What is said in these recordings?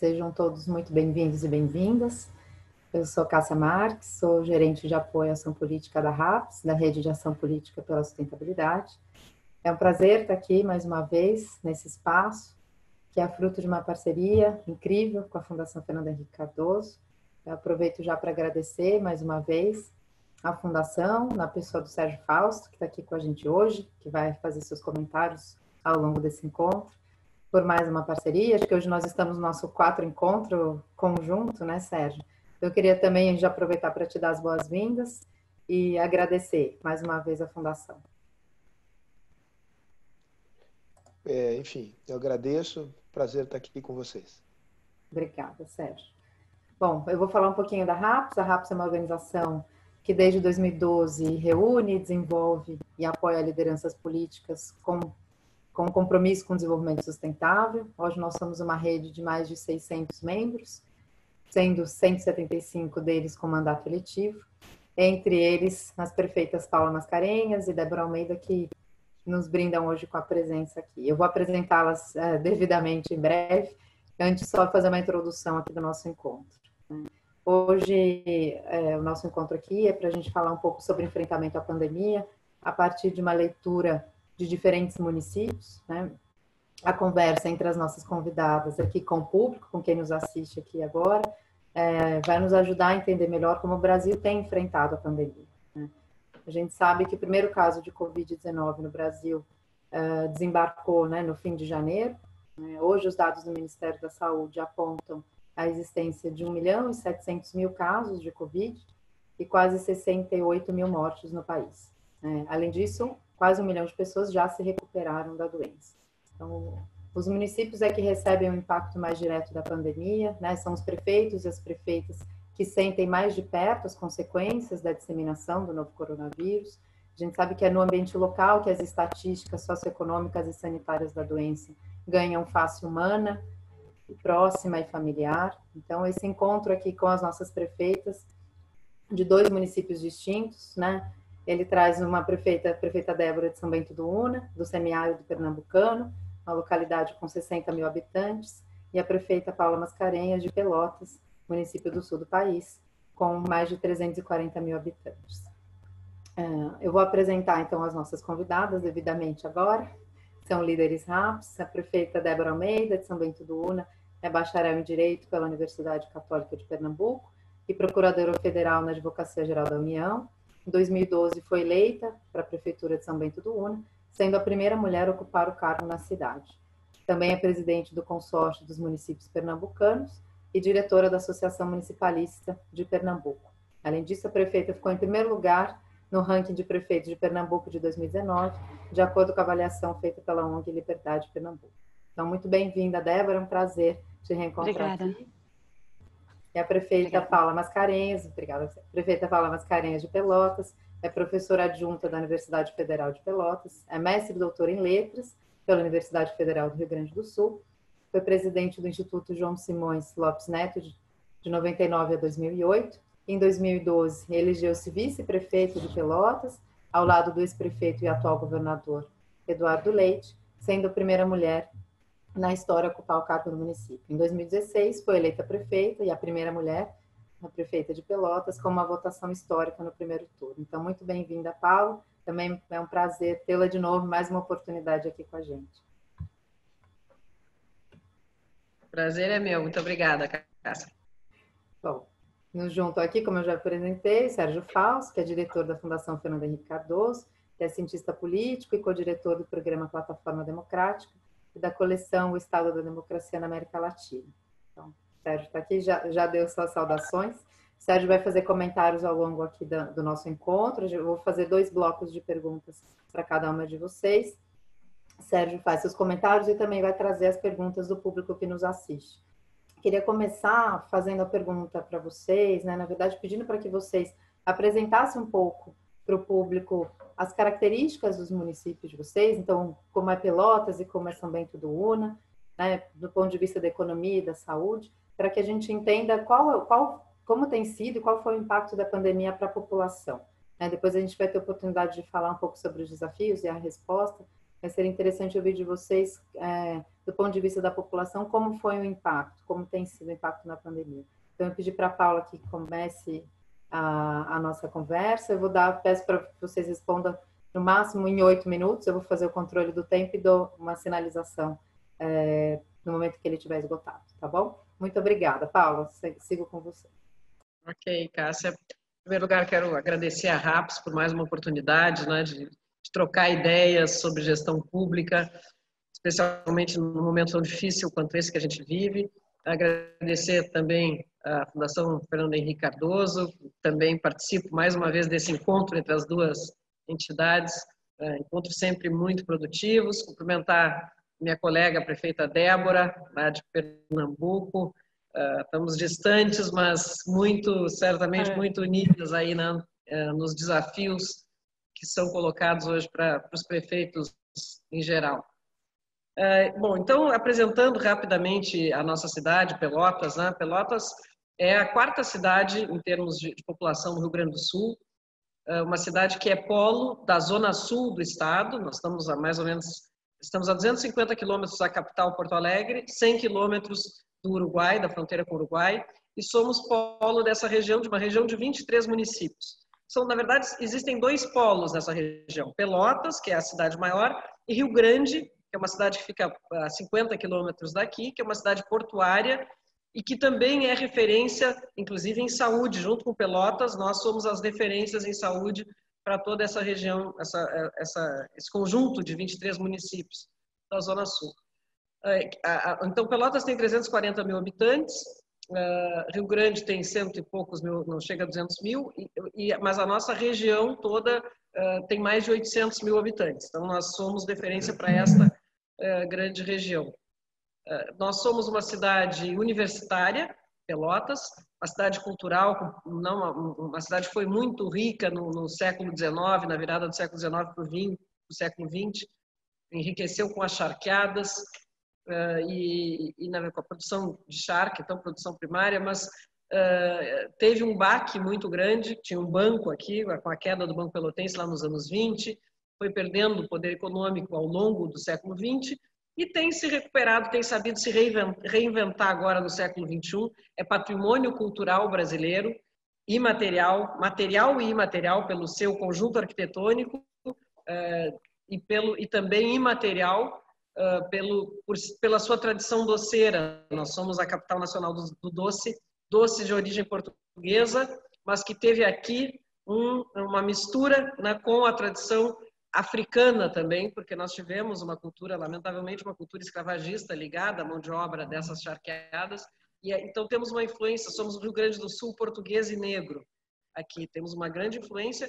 Sejam todos muito bem-vindos e bem-vindas. Eu sou Cássia Marques, sou gerente de apoio à ação política da RAPS, da Rede de Ação Política pela Sustentabilidade. É um prazer estar aqui mais uma vez nesse espaço, que é fruto de uma parceria incrível com a Fundação Fernando Henrique Cardoso. Eu aproveito já para agradecer mais uma vez a Fundação, na pessoa do Sérgio Fausto, que está aqui com a gente hoje, que vai fazer seus comentários ao longo desse encontro, por mais uma parceria. Acho que hoje nós estamos no nosso quatro encontro conjunto, né, Sérgio? Eu queria também já aproveitar para te dar as boas-vindas e agradecer mais uma vez a Fundação. É, enfim, eu agradeço. Prazer estar aqui com vocês. Obrigada, Sérgio. Bom, eu vou falar um pouquinho da RAPS. A RAPS é uma organização que desde 2012 reúne, desenvolve e apoia lideranças políticas com, com compromisso com o desenvolvimento sustentável. Hoje nós somos uma rede de mais de 600 membros sendo 175 deles com mandato eletivo, entre eles as prefeitas Paula Mascarenhas e Débora Almeida, que nos brindam hoje com a presença aqui. Eu vou apresentá-las é, devidamente em breve, antes só fazer uma introdução aqui do nosso encontro. Hoje, é, o nosso encontro aqui é para a gente falar um pouco sobre enfrentamento à pandemia, a partir de uma leitura de diferentes municípios, né? a conversa entre as nossas convidadas aqui com o público, com quem nos assiste aqui agora, é, vai nos ajudar a entender melhor como o Brasil tem enfrentado a pandemia. Né? A gente sabe que o primeiro caso de Covid-19 no Brasil é, desembarcou né, no fim de janeiro. Né? Hoje, os dados do Ministério da Saúde apontam a existência de 1 milhão e 700 mil casos de Covid e quase 68 mil mortes no país. Né? Além disso, quase um milhão de pessoas já se recuperaram da doença. Então, os municípios é que recebem o impacto mais direto da pandemia, né? São os prefeitos e as prefeitas que sentem mais de perto as consequências da disseminação do novo coronavírus. A gente sabe que é no ambiente local que as estatísticas socioeconômicas e sanitárias da doença ganham face humana, próxima e familiar. Então, esse encontro aqui com as nossas prefeitas de dois municípios distintos, né? Ele traz uma prefeita, a prefeita Débora de São Bento do Una, do semiárido pernambucano, uma localidade com 60 mil habitantes, e a prefeita Paula Mascarenhas, de Pelotas, município do sul do país, com mais de 340 mil habitantes. É, eu vou apresentar, então, as nossas convidadas devidamente agora. São líderes RAPS, a prefeita Débora Almeida, de São Bento do Una, é bacharel em Direito pela Universidade Católica de Pernambuco e procuradora federal na Advocacia Geral da União. Em 2012 foi eleita para a Prefeitura de São Bento do Una sendo a primeira mulher a ocupar o cargo na cidade. Também é presidente do Consórcio dos Municípios Pernambucanos e diretora da Associação Municipalista de Pernambuco. Além disso, a prefeita ficou em primeiro lugar no ranking de prefeitos de Pernambuco de 2019, de acordo com a avaliação feita pela ONG Liberdade Pernambuco. Então, muito bem-vinda, Débora, é um prazer te reencontrar obrigada. aqui. E a prefeita obrigada. Paula Mascarenhas, obrigada, prefeita Paula Mascarenhas de Pelotas, é professora adjunta da Universidade Federal de Pelotas, é mestre e doutora em letras pela Universidade Federal do Rio Grande do Sul, foi presidente do Instituto João Simões Lopes Neto de 99 a 2008. Em 2012, elegeu-se vice-prefeito de Pelotas, ao lado do ex-prefeito e atual governador Eduardo Leite, sendo a primeira mulher na história a ocupar o cargo no município. Em 2016, foi eleita prefeita e a primeira mulher a prefeita de Pelotas, com uma votação histórica no primeiro turno. Então, muito bem-vinda, Paulo. Também é um prazer tê-la de novo, mais uma oportunidade aqui com a gente. Prazer é meu, muito obrigada, Cássia. Bom, nos junto aqui, como eu já apresentei, Sérgio Faus, que é diretor da Fundação Fernando Henrique Cardoso, que é cientista político e co-diretor do programa Plataforma Democrática da coleção O Estado da Democracia na América Latina. Então, Sérgio está aqui, já, já deu suas saudações. Sérgio vai fazer comentários ao longo aqui do nosso encontro. Eu vou fazer dois blocos de perguntas para cada uma de vocês. Sérgio faz seus comentários e também vai trazer as perguntas do público que nos assiste. Queria começar fazendo a pergunta para vocês, né? na verdade, pedindo para que vocês apresentassem um pouco para o público as características dos municípios de vocês, então, como é Pelotas e como é São Bento do Una, né, do ponto de vista da economia e da saúde, para que a gente entenda qual, qual, como tem sido e qual foi o impacto da pandemia para a população. Né? Depois a gente vai ter oportunidade de falar um pouco sobre os desafios e a resposta, vai ser interessante ouvir de vocês, é, do ponto de vista da população, como foi o impacto, como tem sido o impacto na pandemia. Então, eu pedi para a Paula que comece a, a, nossa conversa. Eu vou dar, peço para vocês respondam no máximo em oito minutos. Eu vou fazer o controle do tempo e dou uma sinalização é, no momento que ele estiver esgotado, tá bom? Muito obrigada. Paula, sigo com você. Ok, Cássia. Em primeiro lugar, quero agradecer a RAPS por mais uma oportunidade né, de, de trocar ideias sobre gestão pública, especialmente num momento tão difícil quanto esse que a gente vive. Agradecer também a Fundação Fernando Henrique Cardoso, também participo mais uma vez desse encontro entre as duas entidades, é, encontros sempre muito produtivos. Cumprimentar minha colega a prefeita Débora, lá de Pernambuco. É, estamos distantes, mas muito, certamente, é. muito unidas aí né, nos desafios que são colocados hoje para os prefeitos em geral. bom, então, apresentando rapidamente a nossa cidade, Pelotas, né? Pelotas é a quarta cidade em termos de, população do Rio Grande do Sul, é uma cidade que é polo da zona sul do estado. Nós estamos a mais ou menos estamos a 250 quilômetros da capital Porto Alegre, 100 quilômetros do Uruguai, da fronteira com o Uruguai, e somos polo dessa região, de uma região de 23 municípios. São, na verdade, existem dois polos nessa região: Pelotas, que é a cidade maior, e Rio Grande, que é uma cidade que fica a 50 quilômetros daqui, que é uma cidade portuária e que também é referência, inclusive em saúde, junto com Pelotas, nós somos as referências em saúde para toda essa região, essa, essa, esse conjunto de 23 municípios da Zona Sul. É, então, Pelotas tem 340 mil habitantes, Rio Grande tem cento e poucos mil, não chega a 200 mil, mas a nossa região toda tem mais de 800 mil habitantes. Então, nós somos referência para esta grande região. Eh, nós somos uma cidade universitária, Pelotas, uma cidade cultural, não, uma cidade que foi muito rica no, no século XIX, na virada do século XIX para o século XX, enriqueceu com as charqueadas uh, e, e na, com a produção de charque, então produção primária, mas uh, teve um baque muito grande, tinha um banco aqui, com a queda do Banco Pelotense lá nos anos 20, foi perdendo o poder econômico ao longo do século 20 e tem se recuperado, tem sabido se reinventar agora no século XXI. É patrimônio cultural brasileiro, imaterial, material e imaterial pelo seu conjunto arquitetônico uh, e, pelo, e também imaterial uh, pelo, por, pela sua tradição doceira. Nós somos a capital nacional do, do doce, doce de origem portuguesa, mas que teve aqui um, uma mistura né, com a tradição africana também, porque nós tivemos uma cultura, lamentavelmente, uma cultura escravagista ligada à mão de obra dessas charqueadas. E então temos uma influência, somos o Rio Grande do Sul português e negro. Aqui temos uma grande influência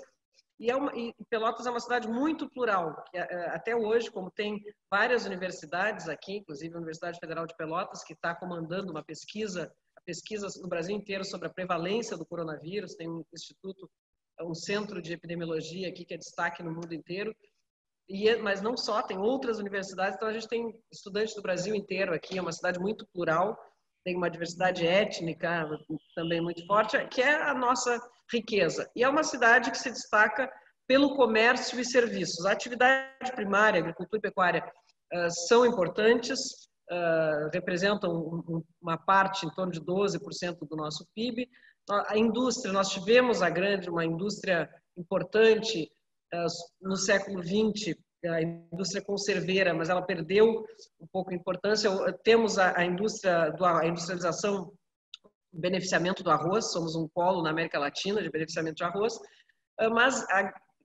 e, é uma, e Pelotas é uma cidade muito plural, que é, até hoje, como tem várias universidades aqui, inclusive a Universidade Federal de Pelotas, que está comandando uma pesquisa, a pesquisa no Brasil inteiro sobre a prevalência do coronavírus, tem um instituto um centro de epidemiologia aqui que é destaque no mundo inteiro. E, é, mas não só, tem outras universidades, então a gente tem estudantes do Brasil inteiro aqui, é uma cidade muito plural, tem uma diversidade étnica também muito forte, que é a nossa riqueza. E é uma cidade que se destaca pelo comércio e serviços. A atividade primária, agricultura e pecuária, uh, são importantes, uh, representam uma parte, em torno de 12% do nosso PIB, a indústria, nós tivemos a grande, uma indústria importante uh, no século XX, a indústria conserveira, mas ela perdeu um pouco a importância. Temos a, indústria, do, a industrialização, o beneficiamento do arroz, somos um polo na América Latina de beneficiamento de arroz, mas,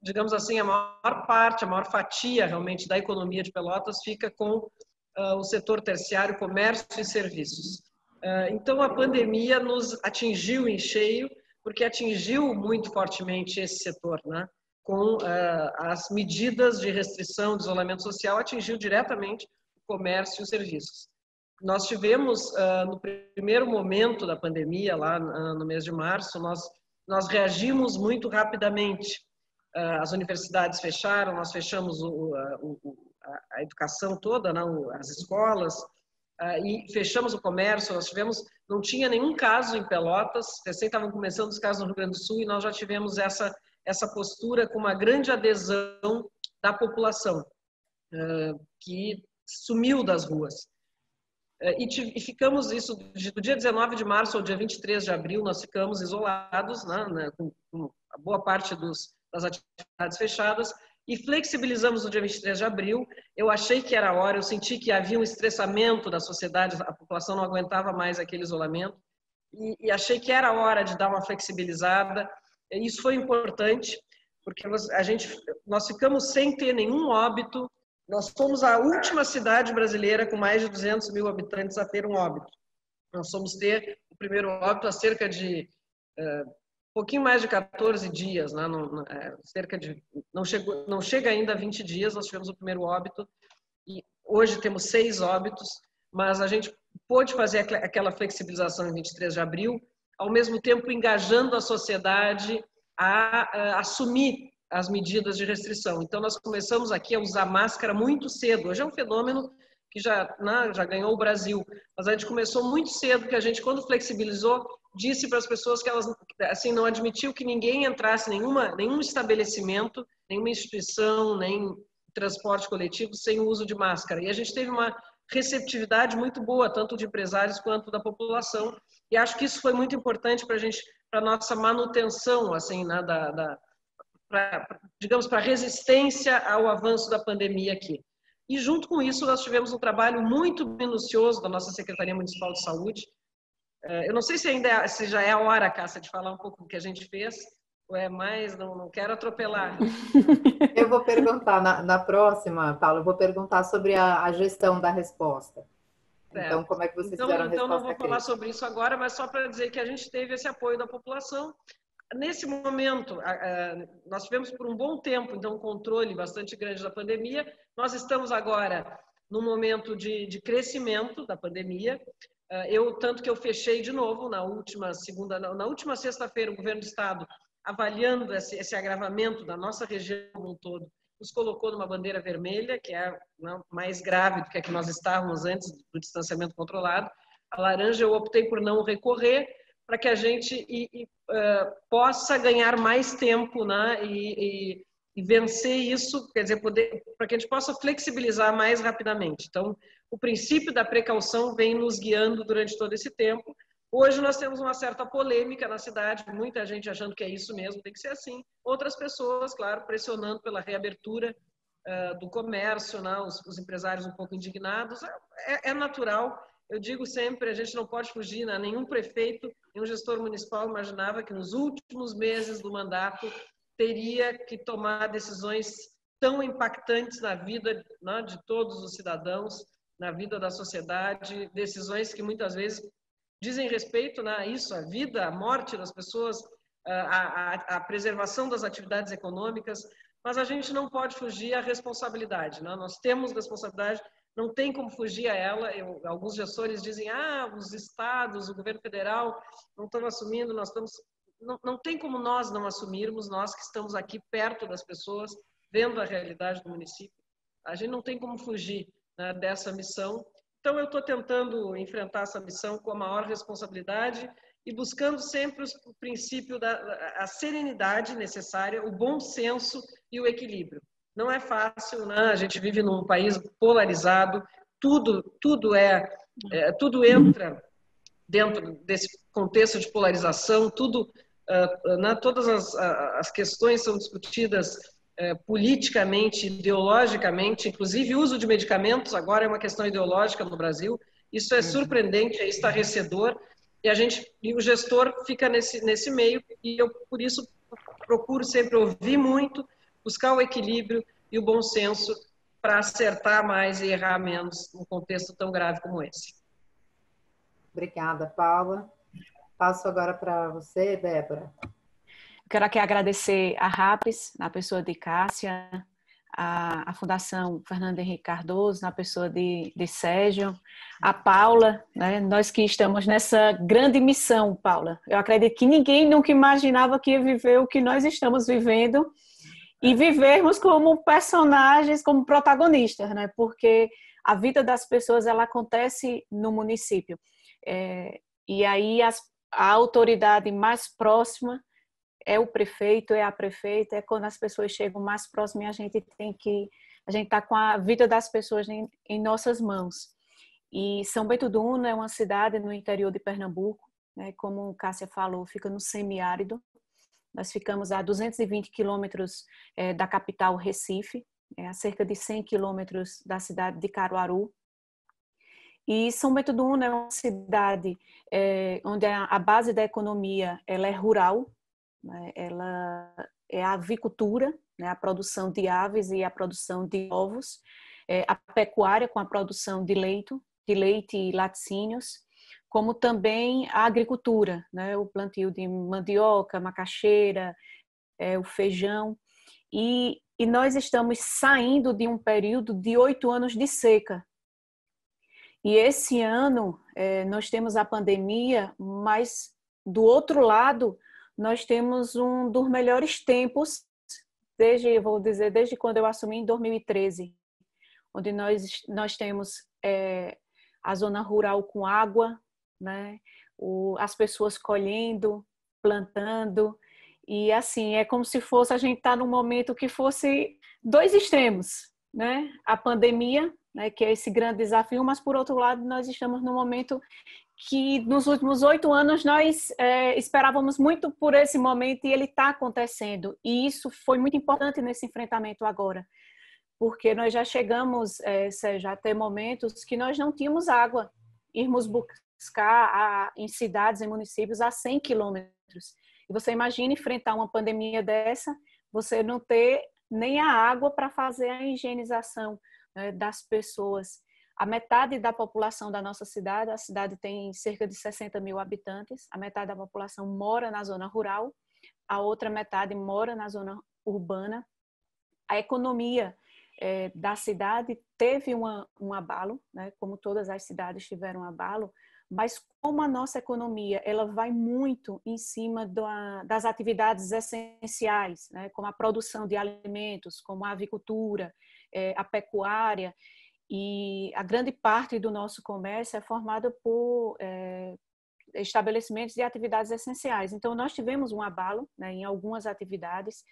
digamos assim, a maior parte, a maior fatia realmente da economia de Pelotas fica com o setor terciário, comércio e serviços. Ah, então, a pandemia nos atingiu em cheio, porque atingiu muito fortemente esse setor, né? com ah, as medidas de restrição, de isolamento social, atingiu diretamente o comércio e os serviços. Nós tivemos, ah, no primeiro momento da pandemia, lá no mês de março, nós, nós reagimos muito rapidamente. As universidades fecharam, nós fechamos a educação toda, né? as escolas, e fechamos o comércio, nós tivemos, não tinha nenhum caso em Pelotas, recém estavam começando os casos no Rio Grande do Sul e nós já tivemos essa, essa postura com uma grande adesão da população. que sumiu das ruas. E, ficamos isso, do dia 19 de março ao dia 23 de abril, nós ficamos isolados, né, né, com, com a boa parte dos, das atividades fechadas, e flexibilizamos no dia 23 de abril. Eu achei que era a hora, eu senti que havia um estressamento da sociedade, a população não aguentava mais aquele isolamento, e, e achei que era a hora de dar uma flexibilizada. Isso foi importante, porque a gente, nós ficamos sem ter nenhum óbito. Nós somos a última cidade brasileira com mais de 200 mil habitantes a ter um óbito. Nós somos ter o primeiro óbito há cerca de uh, pouquinho mais de 14 dias, né? não, é, cerca de não chegou, não chega ainda a 20 dias. Nós tivemos o primeiro óbito e hoje temos seis óbitos, mas a gente pôde fazer aquela flexibilização em 23 de abril, ao mesmo tempo engajando a sociedade a, a assumir as medidas de restrição. Então nós começamos aqui a usar máscara muito cedo. Hoje é um fenômeno que já, né, já ganhou o Brasil, mas a gente começou muito cedo, que a gente quando flexibilizou disse para as pessoas que elas assim não admitiu que ninguém entrasse nenhuma nenhum estabelecimento, nenhuma instituição, nem transporte coletivo sem o uso de máscara. E a gente teve uma receptividade muito boa, tanto de empresários quanto da população. E acho que isso foi muito importante para a gente, para nossa manutenção, assim, né, da, da pra, digamos, para resistência ao avanço da pandemia aqui. E junto com isso nós tivemos um trabalho muito minucioso da nossa Secretaria Municipal de Saúde, eu não sei se ainda é, se já é a hora, Cássia, de falar um pouco do que a gente fez, ou é mais, não, não quero atropelar. Eu vou perguntar, na, na próxima, Paulo, eu vou perguntar sobre a, a gestão da resposta. Certo. Então, como é que vocês então, fizeram a Então, não vou falar sobre isso agora, mas só para dizer que a gente teve esse apoio da população. Nesse momento, nós tivemos por um bom tempo, então, um controle bastante grande da pandemia. Nós estamos agora no momento de, de crescimento da pandemia. Ah, eu tanto que eu fechei de novo na última segunda, na última sexta-feira, o governo do estado avaliando esse, esse, agravamento da nossa região como um todo, nos colocou numa bandeira vermelha, que é não, mais grave do que a que nós estávamos antes do distanciamento controlado. A laranja eu optei por não recorrer para que a gente e, e, uh, possa ganhar mais tempo, né, e, e vencer isso, quer dizer, para que a gente possa flexibilizar mais rapidamente. Então, o princípio da precaução vem nos guiando durante todo esse tempo. Hoje nós temos uma certa polêmica na cidade, muita gente achando que é isso mesmo, tem que ser assim. Outras pessoas, claro, pressionando pela reabertura uh, do comércio, né? os, os, empresários um pouco indignados. É, é, natural. Eu digo sempre, a gente não pode fugir, né? nenhum prefeito, nenhum gestor municipal imaginava que nos últimos meses do mandato teria que tomar decisões tão impactantes na vida né, de todos os cidadãos, na vida da sociedade, decisões que muitas vezes dizem respeito né, a isso, a vida, a morte das pessoas, a, a, a, preservação das atividades econômicas, mas a gente não pode fugir à responsabilidade. Né? Nós temos responsabilidade, não tem como fugir a ela. Eu, alguns gestores dizem, ah, os estados, o governo federal não estão assumindo, nós estamos... Não, não tem como nós não assumirmos, nós que estamos aqui perto das pessoas, vendo a realidade do município. A gente não tem como fugir né, dessa missão. Então, eu estou tentando enfrentar essa missão com a maior responsabilidade e buscando sempre o princípio da a serenidade necessária, o bom senso e o equilíbrio. Não é fácil, né? A gente vive num país polarizado, tudo tudo é, é tudo entra dentro desse contexto de polarização, tudo uh, né? todas as, as questões são discutidas é, politicamente, ideologicamente, inclusive o uso de medicamentos agora é uma questão ideológica no Brasil. Isso é uhum. surpreendente, é estarrecedor e a gente e o gestor fica nesse nesse meio e eu por isso procuro sempre ouvir muito, buscar o equilíbrio e o bom senso para acertar mais e errar menos num contexto tão grave como esse. Obrigada, Paula. Passo agora para você, Débora. Quero aqui agradecer a RAPES, na pessoa de Cássia, a, a Fundação Fernando Henrique Cardoso, na pessoa de, de Sérgio, a Paula, né? nós que estamos nessa grande missão, Paula. Eu acredito que ninguém nunca imaginava que ia viver o que nós estamos vivendo e vivermos como personagens, como protagonistas, né? porque a vida das pessoas ela acontece no município. É, e aí as, a autoridade mais próxima é o prefeito, é a prefeita, é quando as pessoas chegam mais próximas e a gente tem que a gente está com a vida das pessoas em, em, nossas mãos. E São Bento do Una é uma cidade no interior de Pernambuco, né, como Cássia falou, fica no semiárido. Nós ficamos a 220 quilômetros é, da capital Recife, é, a cerca de 100 quilômetros da cidade de Caruaru. E São Bento do Una é uma cidade é, onde a, base da economia ela é rural, né, ela é a avicultura, né, a produção de aves e a produção de ovos, é, a pecuária com a produção de leite, de leite e laticínios, como também a agricultura, né, o plantio de mandioca, macaxeira, é, o feijão. E, e nós estamos saindo de um período de oito anos de seca. E esse ano é, nós temos a pandemia, mas do outro lado nós temos um dos melhores tempos desde, vou dizer, desde quando eu assumi em 2013, onde nós nós temos é, a zona rural com água, né? O, as pessoas colhendo, plantando e assim é como se fosse a gente estar tá num momento que fosse dois extremos, né? A pandemia, né? Que é esse grande desafio, mas por outro lado nós estamos num momento que nos últimos oito anos nós é, esperávamos muito por esse momento e ele está acontecendo. E isso foi muito importante nesse enfrentamento agora, porque nós já chegamos, é, seja, a ter momentos que nós não tínhamos água, irmos buscar a, em cidades, em municípios, a 100 quilômetros. E você imagina enfrentar uma pandemia dessa, você não ter nem a água para fazer a higienização né, das pessoas a metade da população da nossa cidade, a cidade tem cerca de 60 mil habitantes, a metade da população mora na zona rural, a outra metade mora na zona urbana. A economia é, da cidade teve uma, um abalo, né, como todas as cidades tiveram um abalo, mas como a nossa economia ela vai muito em cima da, das atividades essenciais, né, como a produção de alimentos, como a avicultura, é, a pecuária, e a grande parte do nosso comércio é formada por é, estabelecimentos de atividades essenciais. Então, nós tivemos um abalo né, em algumas atividades.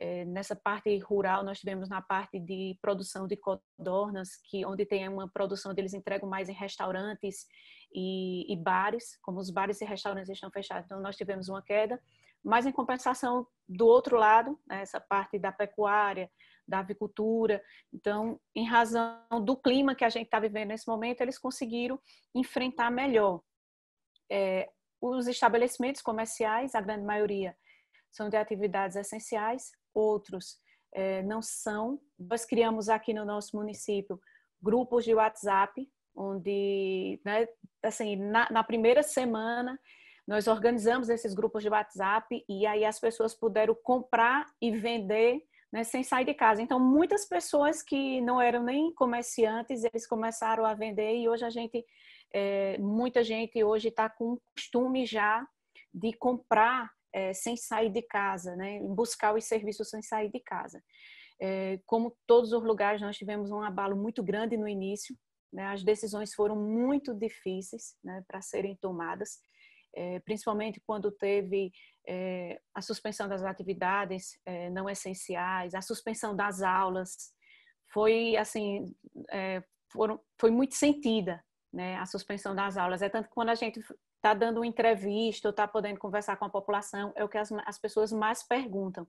É, nessa parte rural, nós tivemos na parte de produção de codornas, que onde tem uma produção eles entregam mais em restaurantes e, e bares, como os bares e restaurantes estão fechados. Então, nós tivemos uma queda. Mas, em compensação, do outro lado, né, essa parte da pecuária, da avicultura. Então, em razão do clima que a gente está vivendo nesse momento, eles conseguiram enfrentar melhor. É, os estabelecimentos comerciais, a grande maioria, são de atividades essenciais, outros é, não são. Nós criamos aqui no nosso município grupos de WhatsApp, onde, né, assim, na, na primeira semana nós organizamos esses grupos de WhatsApp e aí as pessoas puderam comprar e vender né, sem sair de casa. Então, muitas pessoas que não eram nem comerciantes, eles começaram a vender e hoje a gente, é, muita gente hoje está com o costume já de comprar é, sem sair de casa, né, buscar os serviços sem sair de casa. É, como todos os lugares, nós tivemos um abalo muito grande no início, né, as decisões foram muito difíceis né, para serem tomadas é, principalmente quando teve é, a suspensão das atividades é, não essenciais, a suspensão das aulas, foi assim, foram, foi muito sentida, né, a suspensão das aulas. É tanto que quando a gente está dando uma entrevista ou está podendo conversar com a população, é o que as, as pessoas mais perguntam.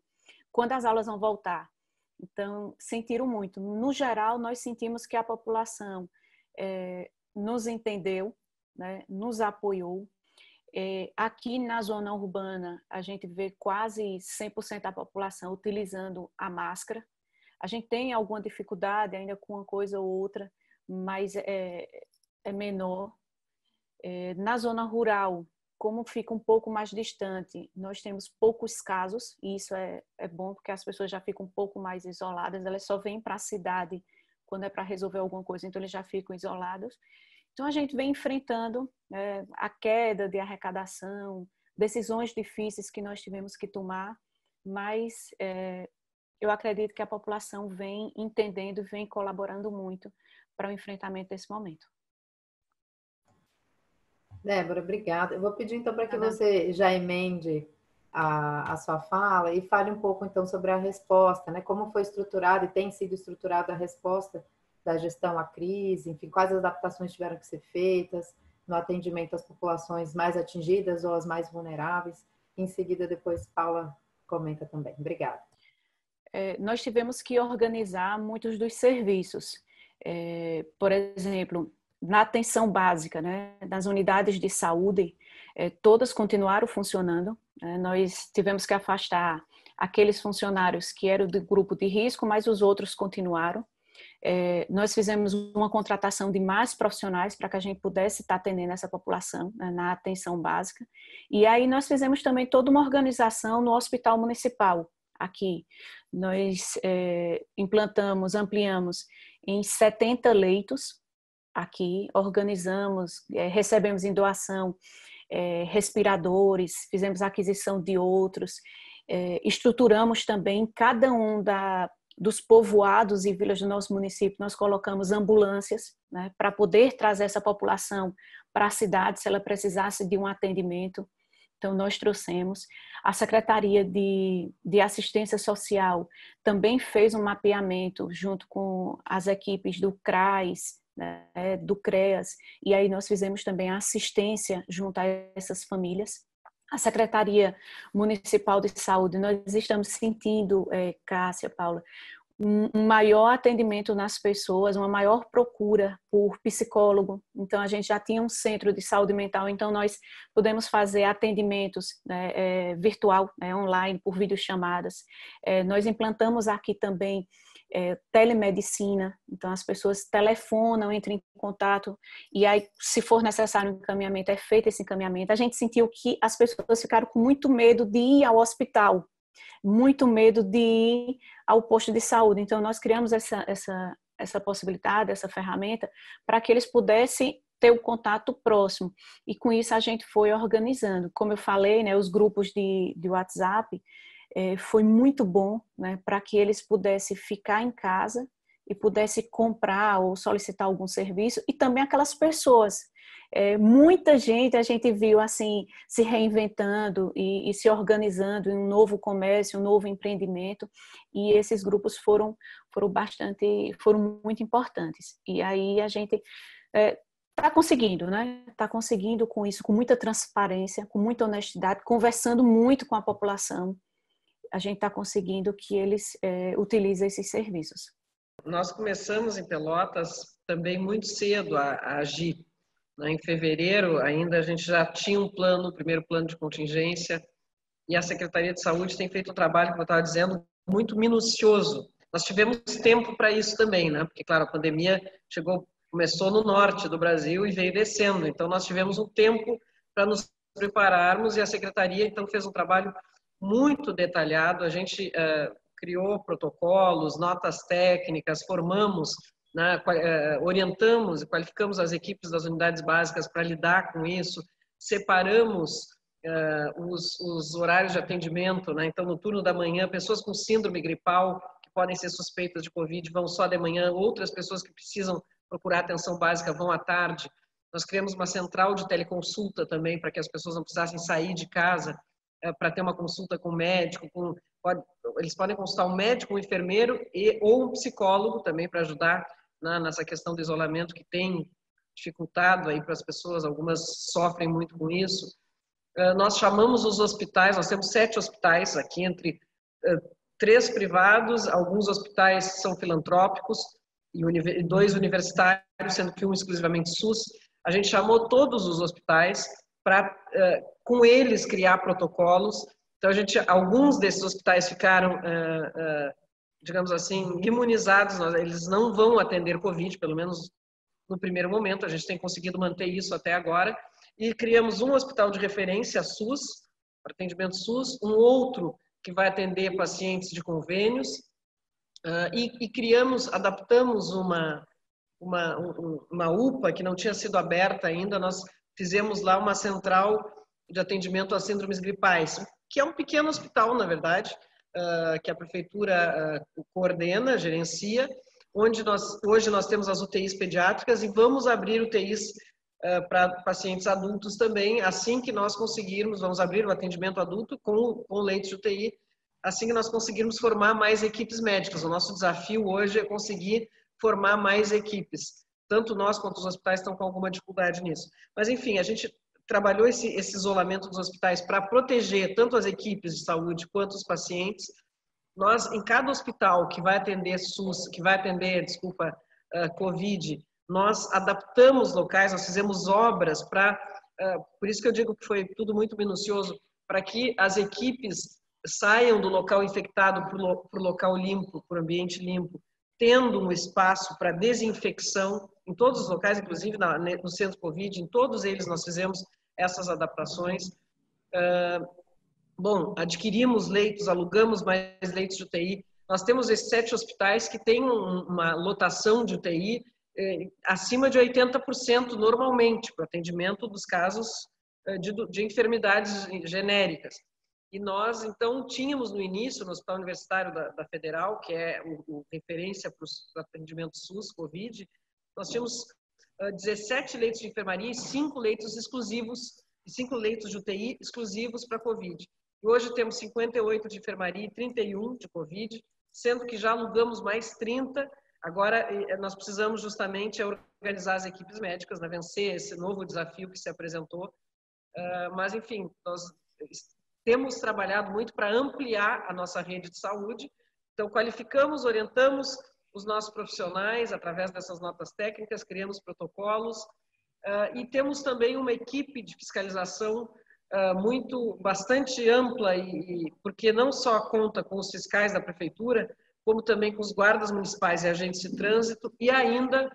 Quando as aulas vão voltar? Então, sentiram muito. No geral, nós sentimos que a população nos entendeu, né, nos apoiou, é, aqui na zona urbana, a gente vê quase 100% da população utilizando a máscara. A gente tem alguma dificuldade ainda com uma coisa ou outra, mas é, é menor. É, na zona rural, como fica um pouco mais distante, nós temos poucos casos, e isso é, é bom porque as pessoas já ficam um pouco mais isoladas, elas só vêm para a cidade quando é para resolver alguma coisa, então eles já ficam isolados. Então, a gente vem enfrentando é, a queda de arrecadação, decisões difíceis que nós tivemos que tomar, mas é, eu acredito que a população vem entendendo, vem colaborando muito para o enfrentamento desse momento. Débora, obrigada. Eu vou pedir então para que você já emende a, a sua fala e fale um pouco então sobre a resposta, né? Como foi estruturada e tem sido estruturada a resposta da gestão à crise, enfim, quais adaptações tiveram que ser feitas no atendimento às populações mais atingidas ou às mais vulneráveis. Em seguida, depois Paula comenta também. Obrigada. É, nós tivemos que organizar muitos dos serviços. É, por exemplo, na atenção básica, né, nas unidades de saúde, é, todas continuaram funcionando. Né, nós tivemos que afastar aqueles funcionários que eram do grupo de risco, mas os outros continuaram. É, nós fizemos uma contratação de mais profissionais para que a gente pudesse estar atendendo essa população né, na atenção básica. E aí nós fizemos também toda uma organização no hospital municipal aqui. Nós é, implantamos, ampliamos em 70 leitos aqui, organizamos, é, recebemos em doação é, respiradores, fizemos aquisição de outros, é, estruturamos também cada um da, dos povoados e vilas do nosso município, nós colocamos ambulâncias né, para poder trazer essa população para a cidade se ela precisasse de um atendimento. Então, nós trouxemos. A Secretaria de, de Assistência Social também fez um mapeamento junto com as equipes do CRAS, né, do CREAS, e aí nós fizemos também a assistência junto a essas famílias. A Secretaria Municipal de Saúde, nós estamos sentindo, é, Cássia, Paula, um maior atendimento nas pessoas, uma maior procura por psicólogo. Então, a gente já tinha um centro de saúde mental, então nós podemos fazer atendimentos né, é, virtual, né, online, por videochamadas. É, nós implantamos aqui também é, telemedicina, então as pessoas telefonam, entram em contato e aí, se for necessário um encaminhamento, é feito esse encaminhamento. A gente sentiu que as pessoas ficaram com muito medo de ir ao hospital, muito medo de ir ao posto de saúde. Então, nós criamos essa, essa, essa possibilidade, essa ferramenta, para que eles pudessem ter o contato próximo. E com isso a gente foi organizando. Como eu falei, né, os grupos de, de WhatsApp, é, foi muito bom né, para que eles pudessem ficar em casa e pudessem comprar ou solicitar algum serviço e também aquelas pessoas. É, muita gente a gente viu assim se reinventando e, e, se organizando em um novo comércio, um novo empreendimento e esses grupos foram foram bastante foram muito importantes e aí a gente está é, tá conseguindo, né? Está conseguindo com isso, com muita transparência, com muita honestidade, conversando muito com a população a gente está conseguindo que eles é, utilizem esses serviços. Nós começamos em Pelotas também muito cedo a, a agir. Né? Em fevereiro ainda a gente já tinha um plano, o primeiro plano de contingência, e a Secretaria de Saúde tem feito um trabalho, como eu estava dizendo, muito minucioso. Nós tivemos tempo para isso também, né? Porque, claro, a pandemia chegou, começou no norte do Brasil e veio descendo. Então, nós tivemos um tempo para nos prepararmos e a Secretaria, então, fez um trabalho muito detalhado. A gente uh, criou protocolos, notas técnicas, formamos, né, uh, orientamos e qualificamos as equipes das unidades básicas para lidar com isso, separamos uh, os, os, horários de atendimento. Né? Então, no turno da manhã, pessoas com síndrome gripal, que podem ser suspeitas de Covid, vão só de manhã, outras pessoas que precisam procurar atenção básica vão à tarde. Nós criamos uma central de teleconsulta também para que as pessoas não precisassem sair de casa é, para ter uma consulta com o médico, com, pode, eles podem consultar um médico, um enfermeiro e, ou um psicólogo também para ajudar né, nessa questão do isolamento que tem dificultado aí para as pessoas, algumas sofrem muito com isso. É, nós chamamos os hospitais, nós temos sete hospitais aqui, entre é, três privados, alguns hospitais são filantrópicos e dois universitários, sendo que um exclusivamente SUS. A gente chamou todos os hospitais para com eles criar protocolos. Então a gente, alguns desses hospitais ficaram, digamos assim, imunizados. Eles não vão atender COVID, pelo menos no primeiro momento. A gente tem conseguido manter isso até agora. E criamos um hospital de referência SUS, para atendimento SUS, um outro que vai atender pacientes de convênios, e, e criamos, adaptamos uma, uma, uma UPA que não tinha sido aberta ainda. Nós fizemos lá uma central de atendimento a síndromes gripais, que é um pequeno hospital, na verdade, uh, que a prefeitura uh, coordena, gerencia, onde nós hoje nós temos as UTIs pediátricas e vamos abrir UTIs uh, para pacientes adultos também, assim que nós conseguirmos, vamos abrir o atendimento adulto com, com leitos de UTI, assim que nós conseguirmos formar mais equipes médicas. O nosso desafio hoje é conseguir formar mais equipes. Tanto nós quanto os hospitais estão com alguma dificuldade nisso. Mas, enfim, a gente trabalhou esse, esse isolamento dos hospitais para proteger tanto as equipes de saúde quanto os pacientes. Nós, em cada hospital que vai atender SUS, que vai atender, desculpa, uh, Covid, nós adaptamos locais, nós fizemos obras para, uh, por isso que eu digo que foi tudo muito minucioso, para que as equipes saiam do local infectado para o local limpo, para o ambiente limpo, tendo um espaço para desinfecção em todos os locais, inclusive no centro Covid, em todos eles nós fizemos essas adaptações. Uh, bom, adquirimos leitos, alugamos mais leitos de UTI. Nós temos esses sete hospitais que têm uma lotação de UTI eh, acima de 80% normalmente, para atendimento dos casos eh, de, de enfermidades genéricas. E nós, então, tínhamos no início, no Hospital Universitário da, da Federal, que é o, o referência para o atendimento SUS, Covid, nós tínhamos 17 leitos de enfermaria e 5 leitos exclusivos, e 5 leitos de UTI exclusivos para Covid. E hoje temos 58 de enfermaria e 31 de Covid, sendo que já alugamos mais 30. Agora, nós precisamos justamente organizar as equipes médicas, né, vencer esse novo desafio que se apresentou. Uh, mas, enfim, nós temos trabalhado muito para ampliar a nossa rede de saúde. Então, qualificamos, orientamos, os nossos profissionais através dessas notas técnicas, criamos protocolos uh, e temos também uma equipe de fiscalização uh, muito bastante ampla e, e, porque não só conta com os fiscais da prefeitura, como também com os guardas municipais e agentes de trânsito e ainda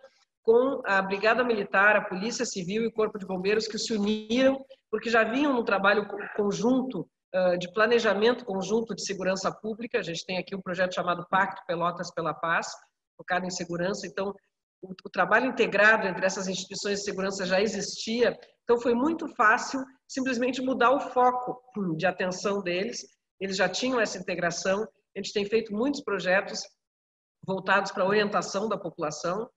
com a Brigada Militar, a Polícia Civil e o Corpo de Bombeiros que se uniram porque já vinham num trabalho conjunto de planejamento conjunto de segurança pública. A gente tem aqui um projeto chamado Pacto Pelotas pela Paz, focado em segurança. Então, o, o trabalho integrado entre essas instituições de segurança já existia. Então, foi muito fácil simplesmente mudar o foco de atenção deles. Eles já tinham essa integração. A gente tem feito muitos projetos voltados para a orientação da população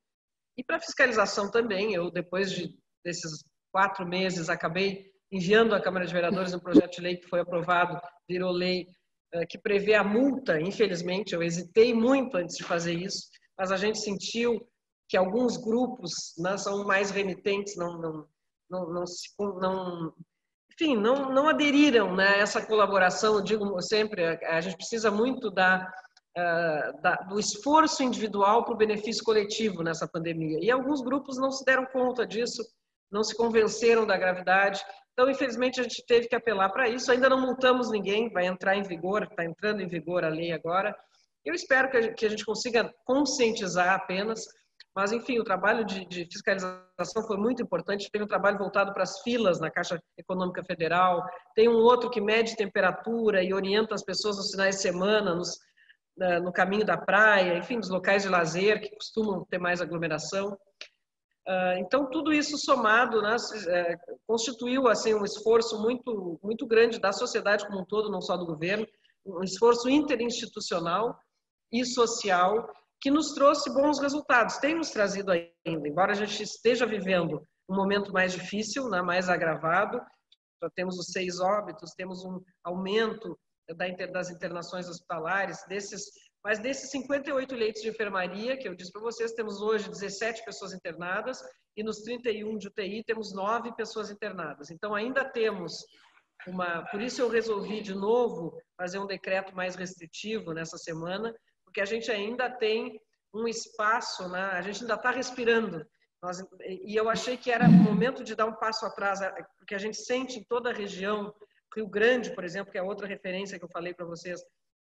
e para fiscalização também. Eu, depois de, desses quatro meses, acabei enviando à Câmara de Vereadores um projeto de lei que foi aprovado, virou lei, eh, que prevê a multa, infelizmente, eu hesitei muito antes de fazer isso, mas a gente sentiu que alguns grupos né, são mais remitentes, não, não, não, não, não enfim, não, não aderiram né, a essa colaboração. Eu digo sempre, a gente precisa muito da, uh, da, do esforço individual para o benefício coletivo nessa pandemia. E alguns grupos não se deram conta disso, não se convenceram da gravidade então, infelizmente, a gente teve que apelar para isso. Ainda não multamos ninguém, vai entrar em vigor, está entrando em vigor a lei agora. Eu espero que a gente consiga conscientizar apenas, mas, enfim, o trabalho de, de fiscalização foi muito importante. Tem um trabalho voltado para as filas na Caixa Econômica Federal, tem um outro que mede temperatura e orienta as pessoas nos finais de semana, nos, no caminho da praia, enfim, nos locais de lazer que costumam ter mais aglomeração. Ah, então, tudo isso somado né, é, constituiu assim, um esforço muito, muito grande da sociedade como um todo, não só do governo, um esforço interinstitucional e social que nos trouxe bons resultados. Tem nos trazido ainda, embora a gente esteja vivendo um momento mais difícil, né, mais agravado, já temos os seis óbitos, temos um aumento das internações hospitalares, desses mas desses 58 leitos de enfermaria, que eu disse para vocês, temos hoje 17 pessoas internadas e nos 31 de UTI temos 9 pessoas internadas. Então ainda temos uma, por isso eu resolvi de novo fazer um decreto mais restritivo nessa semana, porque a gente ainda tem um espaço, né? a gente ainda está respirando. Nós, e eu achei que era momento de dar um passo atrás, porque a gente sente em toda a região, Rio Grande, por exemplo, que é outra referência que eu falei para vocês,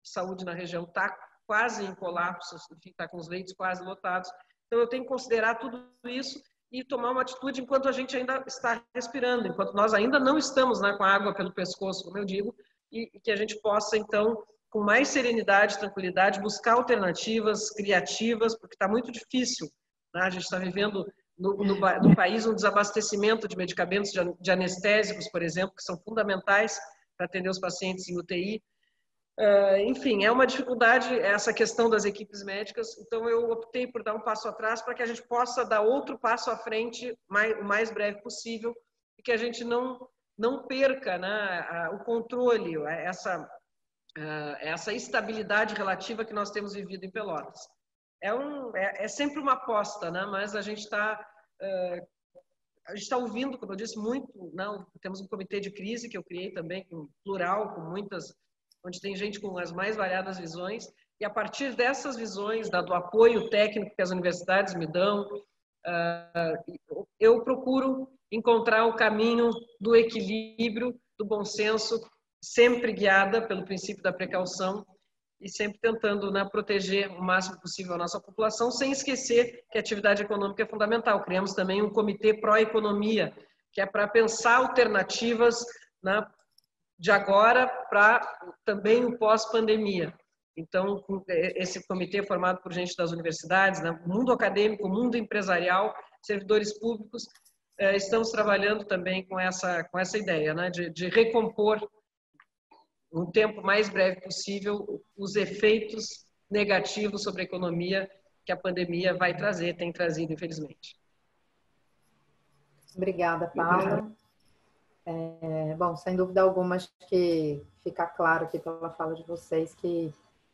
saúde na região está quase em colapso, está com os leitos quase lotados. Então, eu tenho que considerar tudo isso e tomar uma atitude enquanto a gente ainda está respirando, enquanto nós ainda não estamos né, com a água pelo pescoço, como eu digo, e, e que a gente possa, então, com mais serenidade, tranquilidade, buscar alternativas criativas, porque está muito difícil. Né? A gente está vivendo no, no, no, país um desabastecimento de medicamentos, de, anestésicos, por exemplo, que são fundamentais para atender os pacientes em UTI. Uh, enfim, é uma dificuldade essa questão das equipes médicas, então eu optei por dar um passo atrás para que a gente possa dar outro passo à frente mais, o mais breve possível e que a gente não, não perca né, o controle, essa, uh, essa estabilidade relativa que nós temos vivido em Pelotas. É, um, é, é sempre uma aposta, né, mas a gente está a gente está ouvindo, como eu disse, muito. Não, temos um comitê de crise que eu criei também, com plural, com muitas onde tem gente com as mais variadas visões, e a partir dessas visões, do apoio técnico que as universidades me dão, ah, eu procuro encontrar o caminho do equilíbrio, do bom senso, sempre guiada pelo princípio da precaução e sempre tentando né, proteger o máximo possível a nossa população, sem esquecer que a atividade econômica é fundamental. Criamos também um comitê pró-economia, que é para pensar alternativas né, de agora para também o pós-pandemia. Então, esse comitê formado por gente das universidades, né, mundo acadêmico, mundo empresarial, servidores públicos, eh, estamos trabalhando também com essa, com essa ideia né, de, de recompor, no tempo mais breve possível, os efeitos negativos sobre a economia que a pandemia vai trazer, tem trazido, infelizmente. Obrigada, Paula. É, bom, sem dúvida alguma, acho que fica claro aqui pela fala de vocês que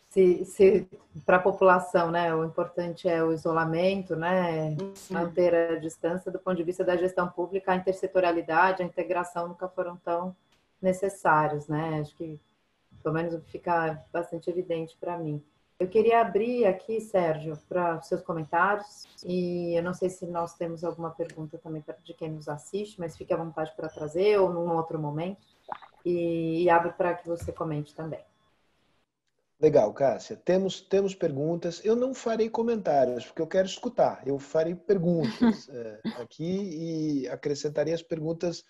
se, se para a população, né, o importante é o isolamento, né, uhum. manter a distância. Do ponto de vista da gestão pública, a intersetorialidade, a integração nunca foram tão necessários, né? Acho que pelo menos fica bastante evidente para mim. Eu queria abrir aqui, Sérgio, para seus comentários. E eu não sei se nós temos alguma pergunta também de quem nos assiste, mas fique à vontade para trazer ou num outro momento. E, e abro para que você comente também. Legal, Cássia. Temos, temos perguntas. Eu não farei comentários, porque eu quero escutar. Eu farei perguntas é, aqui e acrescentaria as perguntas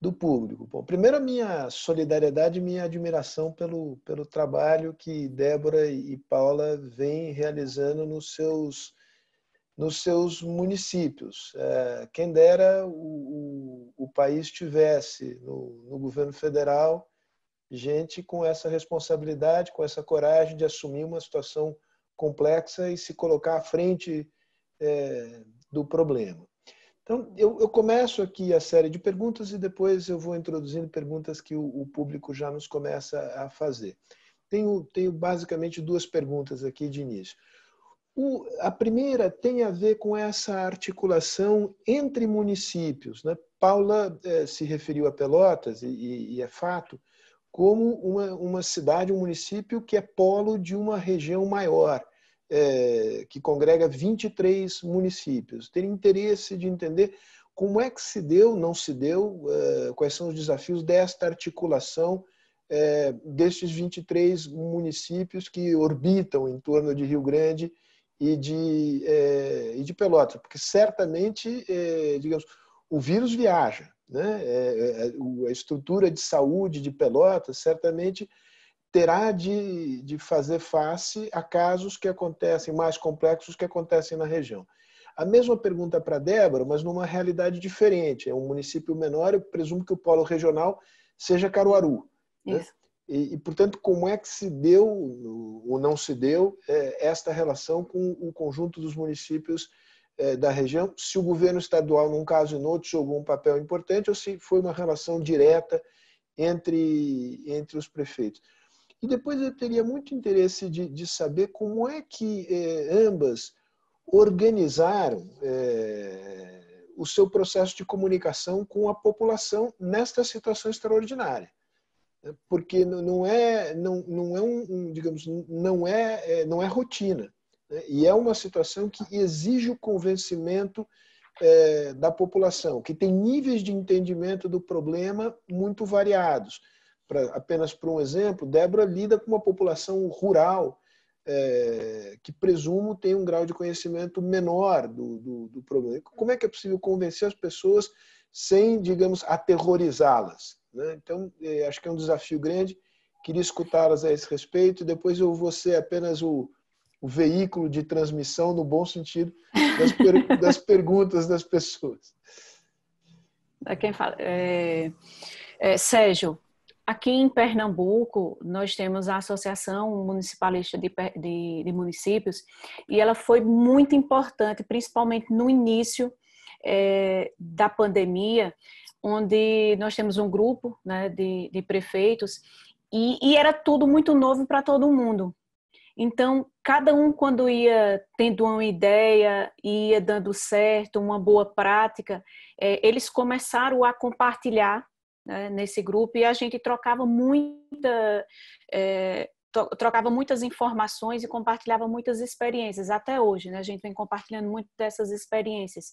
do público. Bom, primeiro a minha solidariedade e minha admiração pelo, pelo trabalho que Débora e Paula vêm realizando nos seus, nos seus municípios. É, quem dera o, o, o país tivesse no, no governo federal gente com essa responsabilidade, com essa coragem de assumir uma situação complexa e se colocar à frente é, do problema. Então, eu, eu, começo aqui a série de perguntas e depois eu vou introduzindo perguntas que o, o público já nos começa a fazer. Tenho, tenho basicamente duas perguntas aqui de início. O, a primeira tem a ver com essa articulação entre municípios. Né? Paula eh, se referiu a Pelotas, e, e, é fato, como uma, uma cidade, um município que é polo de uma região maior é, que congrega 23 municípios. Ter interesse de entender como é que se deu, não se deu, é, quais são os desafios desta articulação é, destes 23 municípios que orbitam em torno de Rio Grande e de, é, e de Pelotas, porque certamente, é, digamos, o vírus viaja, né? É, é, a estrutura de saúde de Pelotas certamente terá de, de fazer face a casos que acontecem, mais complexos que acontecem na região. A mesma pergunta para Débora, mas numa realidade diferente. É um município menor, eu presumo que o polo regional seja Caruaru. Né? E, e, portanto, como é que se deu, ou não se deu, é, esta relação com o conjunto dos municípios é, da região? Se o governo estadual, num caso e no outro, jogou um papel importante, ou se foi uma relação direta entre, entre os prefeitos. E depois eu teria muito interesse de, de saber como é que é, ambas organizaram é, o seu processo de comunicação com a população nesta situação extraordinária. Porque não é, não, não é um, digamos, não é, é, não é rotina. Né? E é uma situação que exige o convencimento é, da população, que tem níveis de entendimento do problema muito variados pra, apenas por um exemplo, Débora lida com uma população rural é, que presumo tem um grau de conhecimento menor do, do, do, problema. Como é que é possível convencer as pessoas sem, digamos, aterrorizá-las? Né? Então, é, acho que é um desafio grande. Queria escutá-las a esse respeito. Depois eu vou ser apenas o, o veículo de transmissão, no bom sentido, das, per, das perguntas das pessoas. Quem fala? É, é, Sérgio, Aqui em Pernambuco, nós temos a Associação Municipalista de, de, de Municípios e ela foi muito importante, principalmente no início é, da pandemia, onde nós temos um grupo né, de, de prefeitos e, e era tudo muito novo para todo mundo. Então, cada um, quando ia tendo uma ideia, ia dando certo, uma boa prática, é, eles começaram a compartilhar né, nesse grupo e a gente trocava muita. É, trocava muitas informações e compartilhava muitas experiências até hoje, né? A gente vem compartilhando muito dessas experiências.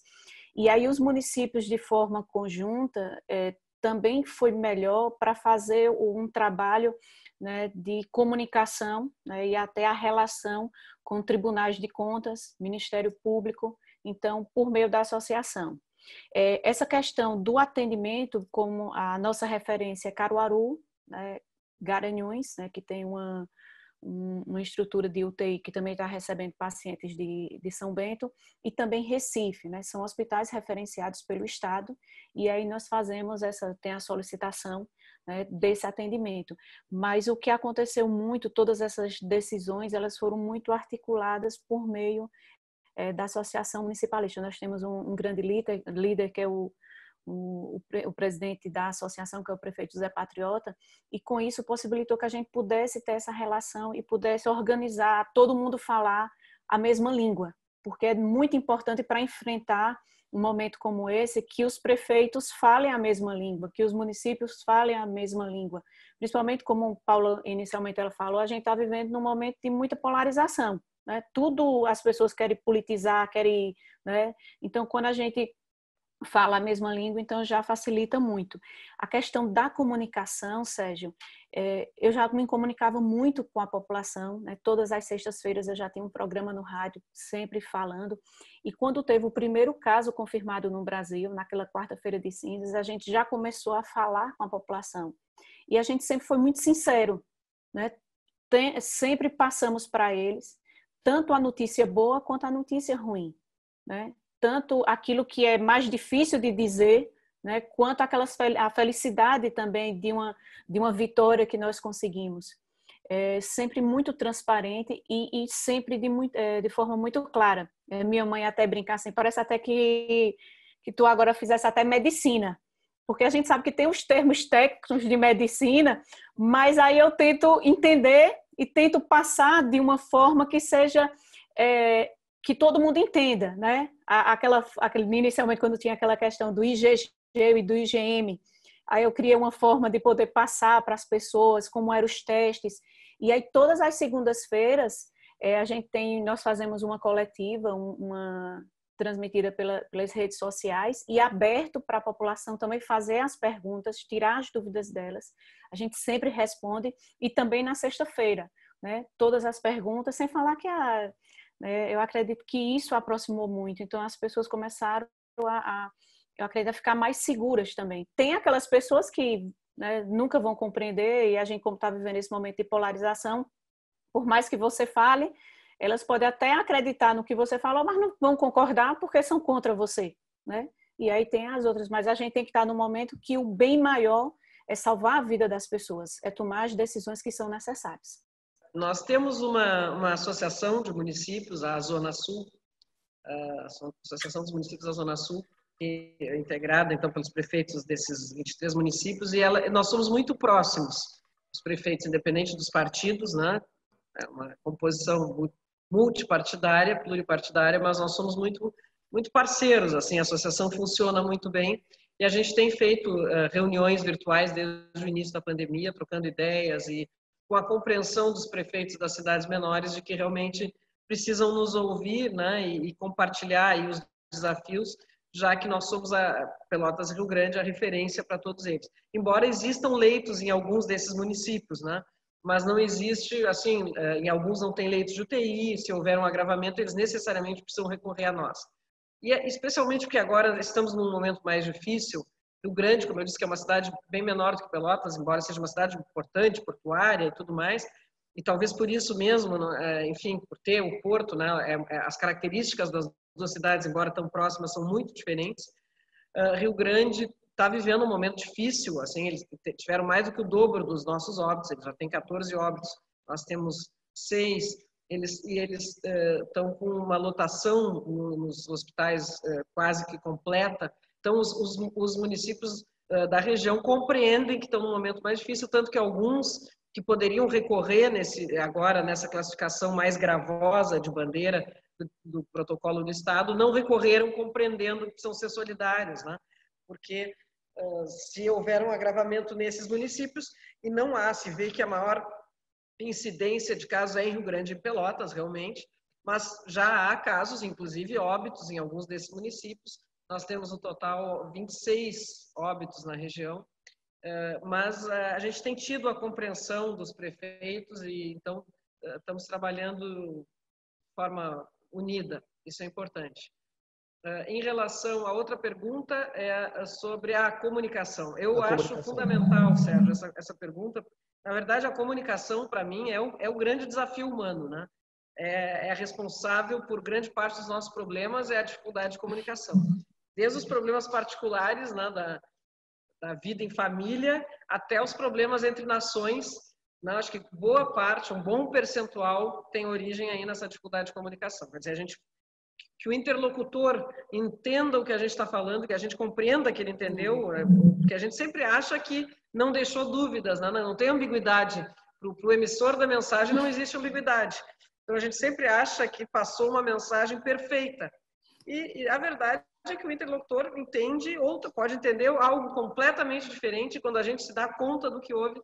E aí os municípios de forma conjunta é, também foi melhor para fazer um trabalho né, de comunicação né, e até a relação com tribunais de contas, Ministério Público, então, por meio da associação. É, essa questão do atendimento, como a nossa referência é Caruaru, né, Garanhuns, né, que tem uma, uma estrutura de UTI que também está recebendo pacientes de, de São Bento, e também Recife, né? São hospitais referenciados pelo Estado, e aí nós fazemos essa, tem a solicitação né, desse atendimento. Mas o que aconteceu muito, todas essas decisões, elas foram muito articuladas por meio é, da Associação Municipalista. Nós temos um, um grande líder, líder que é o o, o, presidente da associação, que é o prefeito José Patriota, e com isso possibilitou que a gente pudesse ter essa relação e pudesse organizar, todo mundo falar a mesma língua, porque é muito importante para enfrentar um momento como esse que os prefeitos falem a mesma língua, que os municípios falem a mesma língua. Principalmente como Paula inicialmente ela falou, a gente está vivendo num momento de muita polarização, né? Tudo as pessoas querem politizar, querem, né? Então quando a gente fala a mesma língua, então já facilita muito. A questão da comunicação, Sérgio, é, eu já me comunicava muito com a população, né? todas as sextas-feiras eu já tinha um programa no rádio, sempre falando, e quando teve o primeiro caso confirmado no Brasil, naquela quarta-feira de cinzas, a gente já começou a falar com a população. E a gente sempre foi muito sincero, né? Tem, sempre passamos para eles tanto a notícia boa quanto a notícia ruim, né? tanto aquilo que é mais difícil de dizer, né, quanto aquelas, a felicidade também de uma, de uma vitória que nós conseguimos. É sempre muito transparente e, e sempre de, muito, é, de forma muito clara. É, minha mãe até brinca assim, parece até que, que tu agora fizesse até medicina, porque a gente sabe que tem os termos técnicos de medicina, mas aí eu tento entender e tento passar de uma forma que seja é, que todo mundo entenda, né? Aquela, aquele, inicialmente, quando tinha aquela questão do IgG e do IgM, aí eu criei uma forma de poder passar para as pessoas como eram os testes. E aí, todas as segundas-feiras, é, a gente tem, nós fazemos uma coletiva, uma transmitida pela, pelas redes sociais e aberto para a população também fazer as perguntas, tirar as dúvidas delas. A gente sempre responde e também na sexta-feira, né? Todas as perguntas, sem falar que a né? Eu acredito que isso aproximou muito. Então, as pessoas começaram a, a eu acredito, a ficar mais seguras também. Tem aquelas pessoas que né, nunca vão compreender, e a gente, como está vivendo esse momento de polarização, por mais que você fale, elas podem até acreditar no que você falou, mas não vão concordar porque são contra você, né? E aí tem as outras, mas a gente tem que estar no momento que o bem maior é salvar a vida das pessoas, é tomar as decisões que são necessárias. Nós temos uma, uma associação de municípios, a Zona Sul, a Associação dos Municípios da Zona Sul, que é integrada então pelos prefeitos desses 23 municípios e ela, nós somos muito próximos, os prefeitos independentes dos partidos, né? É uma composição multipartidária, pluripartidária, mas nós somos muito muito parceiros, assim, a associação funciona muito bem e a gente tem feito uh, reuniões virtuais desde o início da pandemia, trocando ideias e com a compreensão dos prefeitos das cidades menores de que realmente precisam nos ouvir né, e, e compartilhar aí os desafios, já que nós somos a Pelotas Rio Grande a referência para todos eles. Embora existam leitos em alguns desses municípios, né, mas não existe, assim, eh, em alguns não tem leitos de UTI, se houver um agravamento, eles necessariamente precisam recorrer a nós. E é especialmente porque agora estamos num momento mais difícil, Rio Grande, como eu disse, que é uma cidade bem menor do que Pelotas, embora seja uma cidade importante, portuária e tudo mais, e talvez por isso mesmo, é, enfim, por ter o porto, né, é, é, as características das duas cidades, embora tão próximas, são muito diferentes. Rio Grande está vivendo um momento difícil, assim, eles tiveram mais do que o dobro dos nossos óbitos, eles já têm 14 óbitos, nós temos seis, eles, e eles estão com uma lotação nos hospitais quase que completa, então os, os, os municípios da região compreendem que estão num momento mais difícil, tanto que alguns que poderiam recorrer nesse agora nessa classificação mais gravosa de bandeira do, do protocolo do Estado não recorreram compreendendo que precisam ser solidários, né? Porque se houver um agravamento nesses municípios e não há, se vê que a maior incidência de casos é em Rio Grande e Pelotas, realmente, mas já há casos, inclusive óbitos em alguns desses municípios. Nós temos no total 26 óbitos na região, mas a gente tem tido a compreensão dos prefeitos e então estamos trabalhando de forma unida, isso é importante. Em relação à outra pergunta, é sobre a comunicação. Eu a acho comunicação. fundamental, Sérgio, essa, essa pergunta, na verdade, a comunicação, para mim, é o, é o grande desafio humano, né? É, é responsável por grande parte dos nossos problemas, é a dificuldade de comunicação. Desde os problemas particulares, né, da, da vida em família, até os problemas entre nações. Né? Acho que boa parte, um bom percentual, tem origem aí nessa dificuldade de comunicação. Quer dizer, a gente que o interlocutor entenda o que a gente está falando, que a gente compreenda que ele entendeu, né? que a gente sempre acha que não deixou dúvidas, né? não tem ambiguidade. Para o emissor da mensagem não existe ambiguidade. Então a gente sempre acha que passou uma mensagem perfeita. E, e a verdade é que o interlocutor entende ou pode entender algo completamente diferente quando a gente se dá conta do que houve.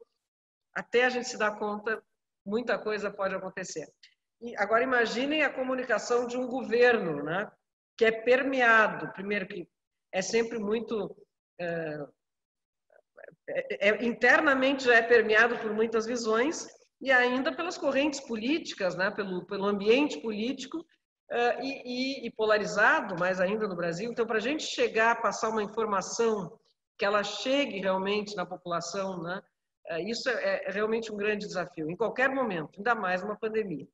Até a gente se dar conta, muita coisa pode acontecer. Agora imaginem a comunicação de um governo, né? Que é permeado, primeiro que é sempre muito é, é, é, internamente já é permeado por muitas visões e ainda pelas correntes políticas, né? Pelo pelo ambiente político uh, e, e, polarizado, mais ainda no Brasil. Então, para a gente chegar a passar uma informação que ela chegue realmente na população, né? Uh, isso é, é realmente um grande desafio, em qualquer momento, ainda mais numa pandemia.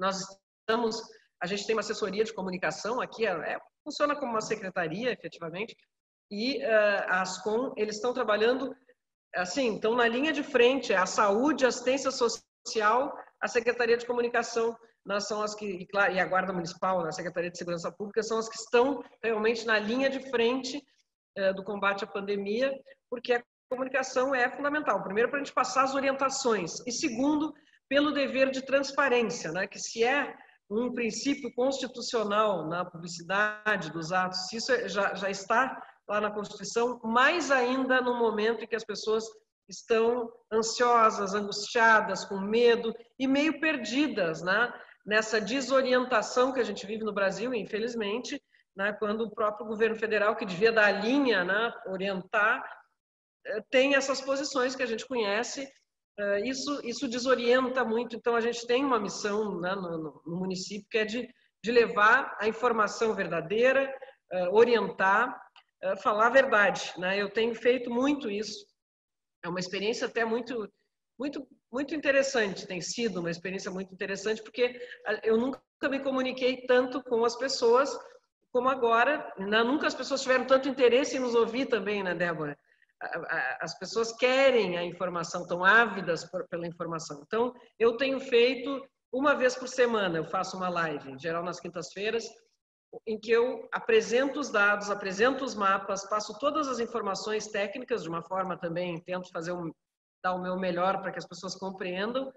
Nós estamos, a gente tem uma assessoria de comunicação aqui, é, é funciona como uma secretaria, efetivamente, e uh, a Ascom, eles estão trabalhando, assim, estão na linha de frente, a saúde, a assistência social, a Secretaria de Comunicação, nós são as que, e, claro, e a Guarda Municipal, a Secretaria de Segurança Pública, são as que estão realmente na linha de frente uh, do combate à pandemia, porque a comunicação é fundamental. Primeiro, para a gente passar as orientações, e segundo, pelo dever de transparência, né? que se é um princípio constitucional na publicidade dos atos, se isso é, já, já está lá na Constituição, mais ainda no momento em que as pessoas estão ansiosas, angustiadas, com medo e meio perdidas, né? nessa desorientação que a gente vive no Brasil, infelizmente, né? quando o próprio governo federal, que devia dar a linha, né? orientar, eh, tem essas posições que a gente conhece isso, isso desorienta muito. Então, a gente tem uma missão né, no, no, município que é de, de levar a informação verdadeira, uh, orientar, uh, falar a verdade. Né? Eu tenho feito muito isso. É uma experiência até muito, muito, muito interessante. Tem sido uma experiência muito interessante porque eu nunca me comuniquei tanto com as pessoas como agora. Né? Nunca as pessoas tiveram tanto interesse em nos ouvir também, né, Débora? As pessoas querem a informação, estão ávidas por, pela informação. Então, eu tenho feito uma vez por semana, eu faço uma live, em geral nas quintas-feiras, em que eu apresento os dados, apresento os mapas, passo todas as informações técnicas de uma forma também, tento fazer um, dar o meu melhor para que as pessoas compreendam,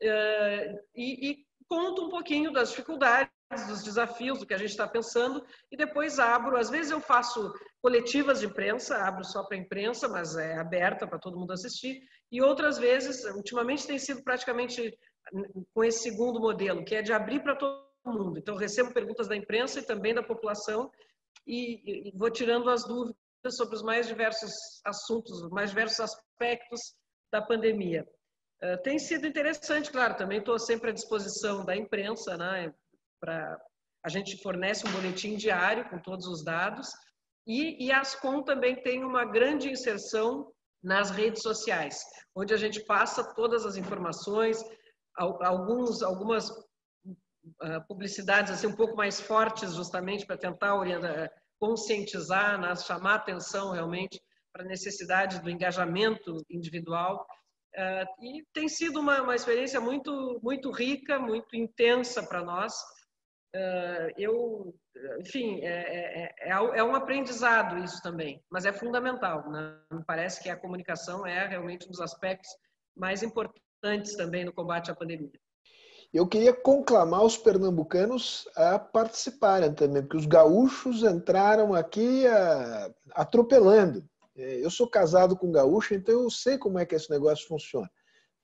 eh, e, e conto um pouquinho das dificuldades dos desafios, do que a gente está pensando, e depois abro. Às vezes eu faço coletivas de imprensa, abro só para a imprensa, mas é aberta para todo mundo assistir, e outras vezes, ultimamente tem sido praticamente com esse segundo modelo, que é de abrir para todo mundo. Então, recebo perguntas da imprensa e também da população, e, e vou tirando as dúvidas sobre os mais diversos assuntos, os mais diversos aspectos da pandemia. Uh, tem sido interessante, claro, também estou sempre à disposição da imprensa, né? para a gente fornece um boletim diário com todos os dados e, e a Ascom também tem uma grande inserção nas redes sociais, onde a gente passa todas as informações, alguns, algumas uh, publicidades assim um pouco mais fortes justamente para tentar orientar, conscientizar, né, chamar atenção realmente para a necessidade do engajamento individual. Uh, e tem sido uma, uma experiência muito, muito rica, muito intensa para nós. Uh, eu, enfim, é, é, é, é, um aprendizado isso também, mas é fundamental. Né? Me parece que a comunicação é realmente um dos aspectos mais importantes também no combate à pandemia. Eu queria conclamar os pernambucanos a participarem também, porque os gaúchos entraram aqui a, atropelando. É, eu sou casado com gaúcho, então eu sei como é que esse negócio funciona.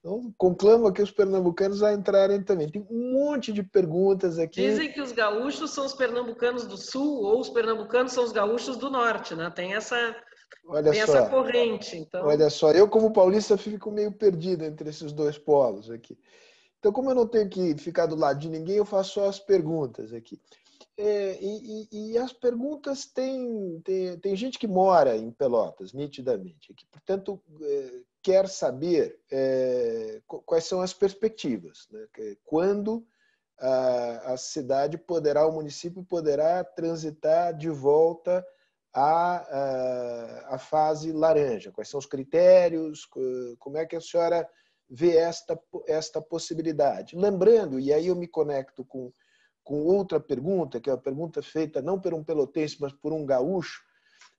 Então, conclamo aqui os pernambucanos a entrarem também. Tem um monte de perguntas aqui. Dizem que os gaúchos são os pernambucanos do sul ou os pernambucanos são os gaúchos do norte, né? Tem essa, Olha tem só. essa corrente. Então... Olha só, eu como paulista fico meio perdido entre esses dois polos aqui. Então, como eu não tenho que ficar do lado de ninguém, eu faço só as perguntas aqui. É, e, e, e, as perguntas tem, tem, tem, gente que mora em Pelotas, nitidamente, que, portanto, é, quer saber é, quais são as perspectivas. Né? Quando a, a, cidade poderá, o município poderá transitar de volta à, à, à fase laranja? Quais são os critérios? Como é que a senhora vê esta, esta possibilidade? Lembrando, e aí eu me conecto com com outra pergunta, que é uma pergunta feita não por um pelotense, mas por um gaúcho,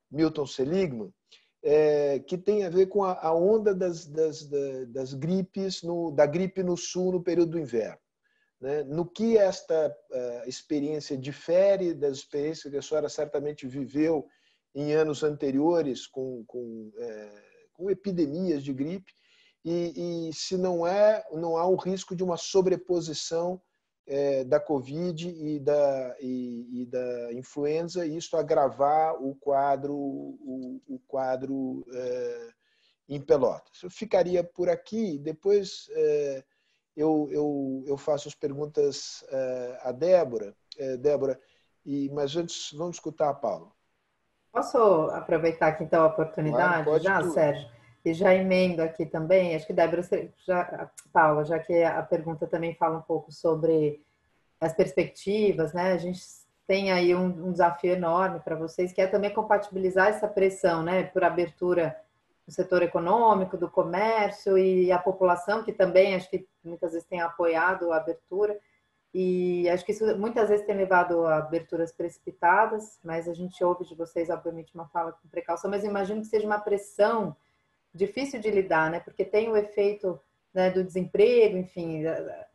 Milton Seligman, é, que tem a ver com a, a onda das, das, das, gripes, no, da gripe no sul no período do inverno. Né? No que esta uh, experiência difere das experiências que a senhora certamente viveu em anos anteriores com, com, é, com epidemias de gripe, e, e, se não é, não há um risco de uma sobreposição é, da Covid e da, e, e, da influenza, e isso agravar o quadro, o, o quadro é, em Pelotas. Eu ficaria por aqui, depois é, eu, eu, eu faço as perguntas é, à Débora, é, Débora, e, mas antes vamos escutar a Paula. Posso aproveitar aqui então a oportunidade claro, já, tudo. Sérgio? E já emendo aqui também, acho que Débora, já, Paula, já que a pergunta também fala um pouco sobre as perspectivas, né? A gente tem aí um, um desafio enorme para vocês, que é também compatibilizar essa pressão, né, por abertura do setor econômico, do comércio e a população, que também acho que muitas vezes tem apoiado a abertura. E acho que isso muitas vezes tem levado a aberturas precipitadas, mas a gente ouve de vocês, obviamente, uma fala com precaução, mas imagino que seja uma pressão difícil de lidar, né? Porque tem o efeito né, do desemprego, enfim,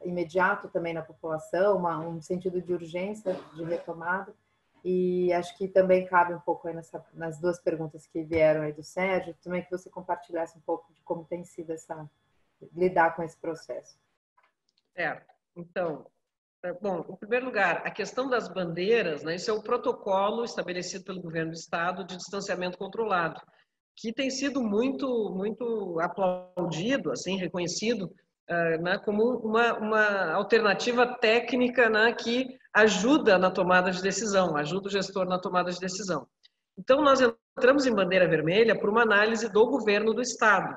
imediato também na população, uma, um sentido de urgência de retomada. E acho que também cabe um pouco nessa, nas duas perguntas que vieram aí do Sérgio, também que você compartilhasse um pouco de como tem sido essa lidar com esse processo. Certo. Então, é, bom, em primeiro lugar, a questão das bandeiras, né, isso é o protocolo estabelecido pelo governo do estado de distanciamento controlado que tem sido muito muito aplaudido, assim, reconhecido uh, né, como uma, uma alternativa técnica né, que ajuda na tomada de decisão, ajuda o gestor na tomada de decisão. Então, nós entramos em bandeira vermelha por uma análise do governo do Estado,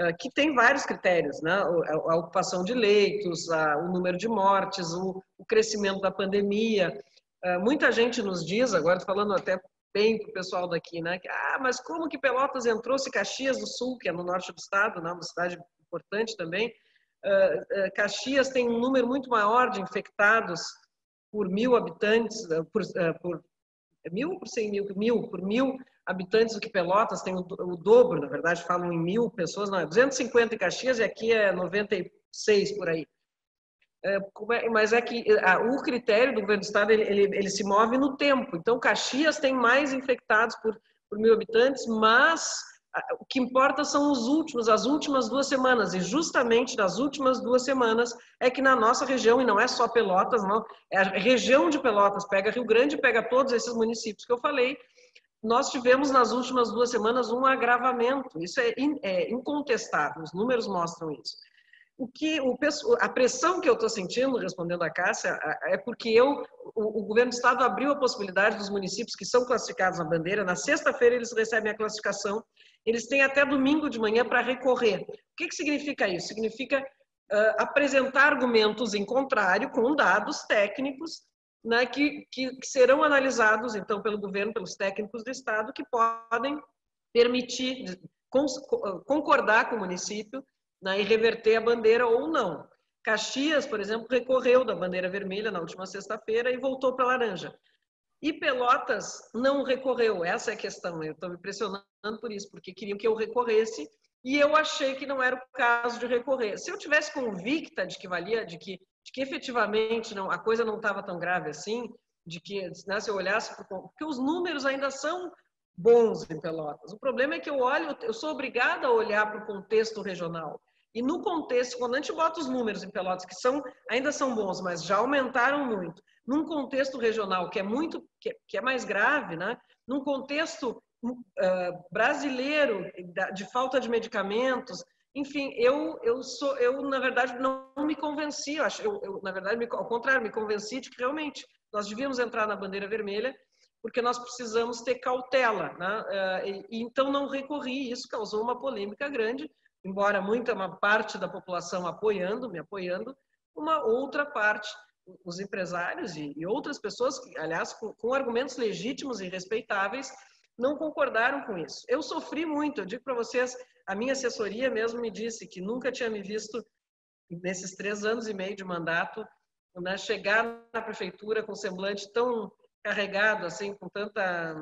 uh, que tem vários critérios, né? a, ocupação de leitos, o número de mortes, o, crescimento da pandemia. Uh, muita gente nos diz, agora falando até para o pessoal daqui, né? Ah, mas como que Pelotas entrou se Caxias do Sul, que é no norte do estado, né? uma cidade importante também, Caxias tem um número muito maior de infectados por mil habitantes, por, por é mil ou por cem mil? Mil, por mil habitantes do que Pelotas, tem o, o, dobro, na verdade, falam em mil pessoas, não, é 250 em Caxias e aqui é 96 por aí. É, é, mas é que o critério do governo do estado ele, ele, ele, se move no tempo. Então, Caxias tem mais infectados por, por mil habitantes, mas o que importa são os últimos, as últimas duas semanas. E justamente nas últimas duas semanas é que na nossa região, e não é só Pelotas, não, é a região de Pelotas, pega Rio Grande, pega todos esses municípios que eu falei, nós tivemos nas últimas duas semanas um agravamento. Isso é, é incontestável, os números mostram isso o que o, a pressão que eu estou sentindo, respondendo a Cássia, é porque eu, o, o, governo do estado abriu a possibilidade dos municípios que são classificados na bandeira, na sexta-feira eles recebem a classificação, eles têm até domingo de manhã para recorrer. O que, que significa isso? Significa uh, apresentar argumentos em contrário, com dados técnicos, né, que, que, que, serão analisados, então, pelo governo, pelos técnicos do Estado, que podem permitir, concordar com o município né, e reverter a bandeira ou não. Caxias, por exemplo, recorreu da bandeira vermelha na última sexta-feira e voltou para laranja. E Pelotas não recorreu, essa é a questão. Eu estou me pressionando por isso, porque queriam que eu recorresse e eu achei que não era o caso de recorrer. Se eu tivesse convicta de que valia, de que, de que efetivamente não, a coisa não estava tão grave assim, de que né, se eu olhasse porque os números ainda são bons em Pelotas. O problema é que eu olho, eu sou obrigada a olhar para o contexto regional. E no contexto, quando a gente bota os números em Pelotas, que são, ainda são bons, mas já aumentaram muito, num contexto regional que é muito, que, que é mais grave, né? num contexto uh, brasileiro de falta de medicamentos, enfim, eu, eu sou, eu na verdade não me convenci, eu, acho, eu, eu na verdade, me, ao contrário, me convenci de que realmente nós devíamos entrar na bandeira vermelha porque nós precisamos ter cautela, né? Uh, e, então não recorri, isso causou uma polêmica grande, embora muita uma parte da população apoiando, me apoiando, uma outra parte os empresários e, e outras pessoas, aliás, com, com, argumentos legítimos e respeitáveis, não concordaram com isso. Eu sofri muito, eu digo para vocês, a minha assessoria mesmo me disse que nunca tinha me visto, nesses três anos e meio de mandato, né, chegar na prefeitura com semblante tão carregado, assim, com tanta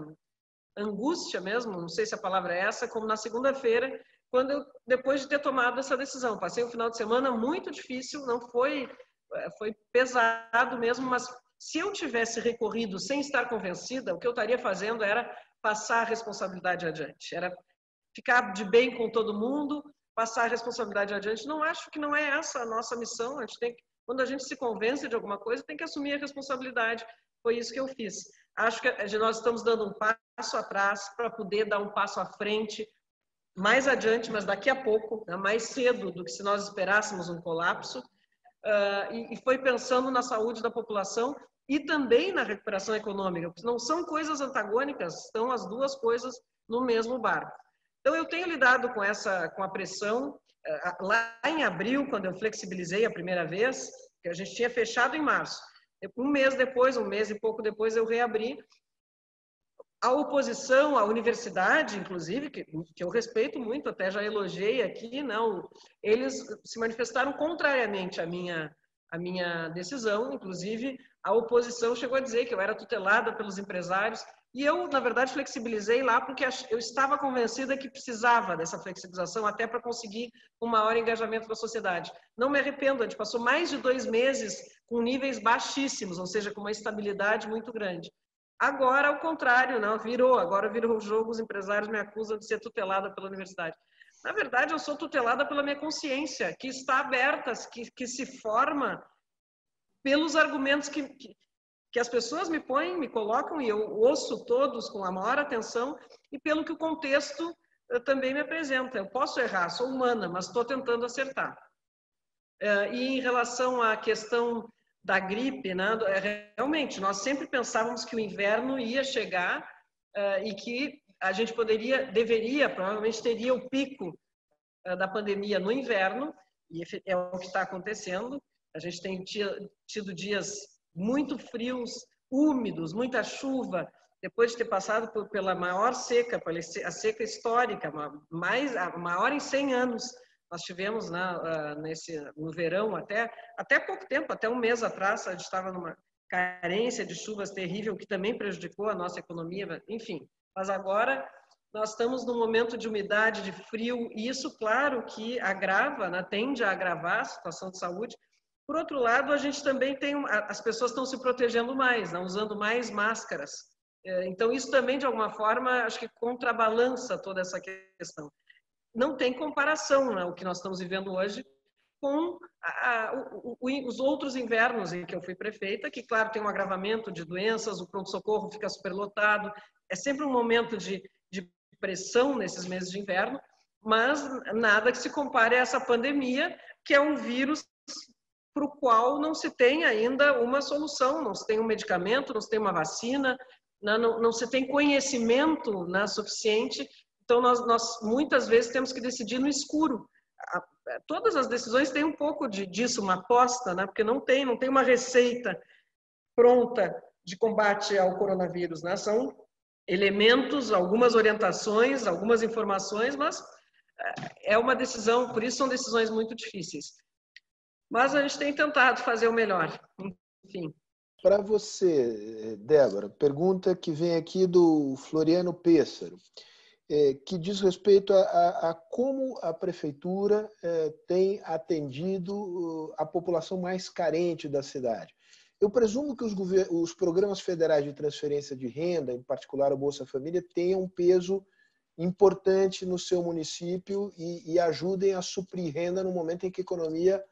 angústia mesmo, não sei se a palavra é essa, como na segunda-feira, quando eu, depois de ter tomado essa decisão, passei um final de semana muito difícil, não foi é, foi pesado mesmo, mas se eu tivesse recorrido sem estar convencida, o que eu estaria fazendo era passar a responsabilidade adiante, era ficar de bem com todo mundo, passar a responsabilidade adiante. Não acho que não é essa a nossa missão. A gente tem que, quando a gente se convence de alguma coisa, tem que assumir a responsabilidade. Foi isso que eu fiz. Acho que nós estamos dando um passo atrás para poder dar um passo à frente mais adiante, mas daqui a pouco, né, mais cedo do que se nós esperássemos um colapso uh, e, e foi pensando na saúde da população e também na recuperação econômica, porque não são coisas antagônicas, estão as duas coisas no mesmo barco. Então eu tenho lidado com essa com a pressão lá em abril, quando eu flexibilizei a primeira vez, que a gente tinha fechado em março. Um mês depois, um mês e pouco depois eu reabri a oposição à universidade, inclusive, que, que eu respeito muito, até já elogiei aqui, não, eles se manifestaram contrariamente à minha, à minha decisão, inclusive a oposição chegou a dizer que eu era tutelada pelos empresários, e eu, na verdade, flexibilizei lá porque eu estava convencida que precisava dessa flexibilização até para conseguir um maior engajamento da sociedade. Não me arrependo, a gente passou mais de dois meses com níveis baixíssimos, ou seja, com uma estabilidade muito grande. Agora, ao contrário, não, virou. Agora virou o jogo, os empresários me acusam de ser tutelada pela universidade. Na verdade, eu sou tutelada pela minha consciência, que está aberta, que, que se forma pelos argumentos que, que, que as pessoas me põem, me colocam, e eu ouço todos com a maior atenção, e pelo que o contexto eh, também me apresenta. Eu posso errar, sou humana, mas estou tentando acertar. Eh, e em relação à questão da gripe, né? É, realmente, nós sempre pensávamos que o inverno ia chegar uh, e que a gente poderia, deveria, provavelmente teria o pico uh, da pandemia no inverno, e é o que está acontecendo. A gente tem tido dias muito frios, úmidos, muita chuva, depois de ter passado por, pela maior seca, pela a seca histórica, mais, a maior em 100 anos, nós tivemos né, ah, nesse, no verão até, até pouco tempo, até um mês atrás, a gente estava numa carência de chuvas terrível que também prejudicou a nossa economia, enfim. Mas agora nós estamos num momento de umidade, de frio, e isso, claro, que agrava, né, tende a agravar a situação de saúde. Por outro lado, a gente também tem, as pessoas estão se protegendo mais, né, usando mais máscaras. É, então, isso também, de alguma forma, acho que contrabalança toda essa questão não tem comparação né, o que nós estamos vivendo hoje com a, a, o, o, os outros invernos em que eu fui prefeita, que, claro, tem um agravamento de doenças, o pronto-socorro fica superlotado, é sempre um momento de, de pressão nesses meses de inverno, mas nada que se compare a essa pandemia, que é um vírus para o qual não se tem ainda uma solução, não se tem um medicamento, não se tem uma vacina, não, não, não se tem conhecimento né, suficiente então, nós, nós muitas vezes temos que decidir no escuro. Todas as decisões têm um pouco de, disso, uma aposta, né? porque não tem, não tem uma receita. pronta de combate ao coronavírus, né? São elementos, algumas orientações, algumas informações, mas é uma decisão, por isso são decisões muito difíceis. Mas a gente tem tentado fazer o melhor, enfim. Para você, Débora, pergunta que vem aqui do Floriano Pêssaro, é, que diz respeito a, a, a como a prefeitura é, tem atendido uh, a população mais carente da cidade. Eu presumo que os, os, programas federais de transferência de renda, em particular o Bolsa Família, tenham um peso importante no seu município e, e ajudem a suprir renda no momento em que a economia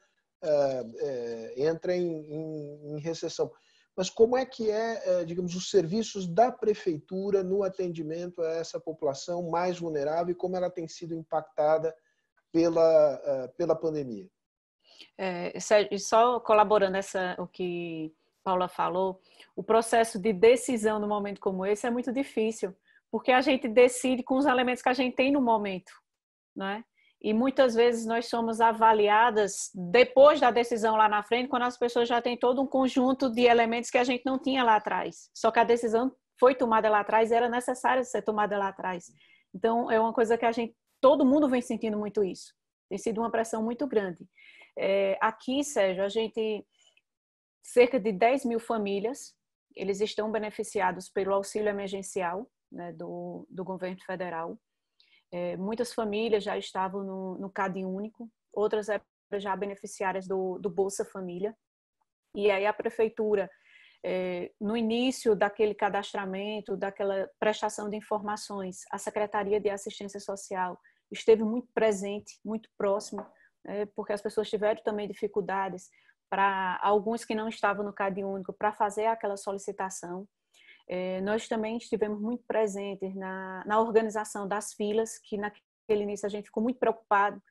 uh, uh, entra em, em, em recessão mas como é que é, é, digamos, os serviços da prefeitura no atendimento a essa população mais vulnerável e como ela tem sido impactada pela, é, pela pandemia? É, só colaborando essa o que Paula falou, o processo de decisão num momento como esse é muito difícil, porque a gente decide com os elementos que a gente tem no momento, não é? E muitas vezes nós somos avaliadas depois da decisão lá na frente, quando as pessoas já têm todo um conjunto de elementos que a gente não tinha lá atrás. Só que a decisão foi tomada lá atrás, era necessária ser tomada lá atrás. Então, é uma coisa que a gente, todo mundo vem sentindo muito isso. Tem sido uma pressão muito grande. É, aqui, Sérgio, a gente, cerca de 10 mil famílias, eles estão beneficiados pelo auxílio emergencial né, do, do governo federal. É, muitas famílias já estavam no, no CAD único, outras eram já beneficiárias do, do Bolsa Família. E aí a prefeitura, é, no início daquele cadastramento, daquela prestação de informações, a Secretaria de Assistência Social esteve muito presente, muito próximo, é, porque as pessoas tiveram também dificuldades para alguns que não estavam no CAD único para fazer aquela solicitação. É, nós também estivemos muito presentes na, na organização das filas, que naquele início a gente ficou muito preocupado.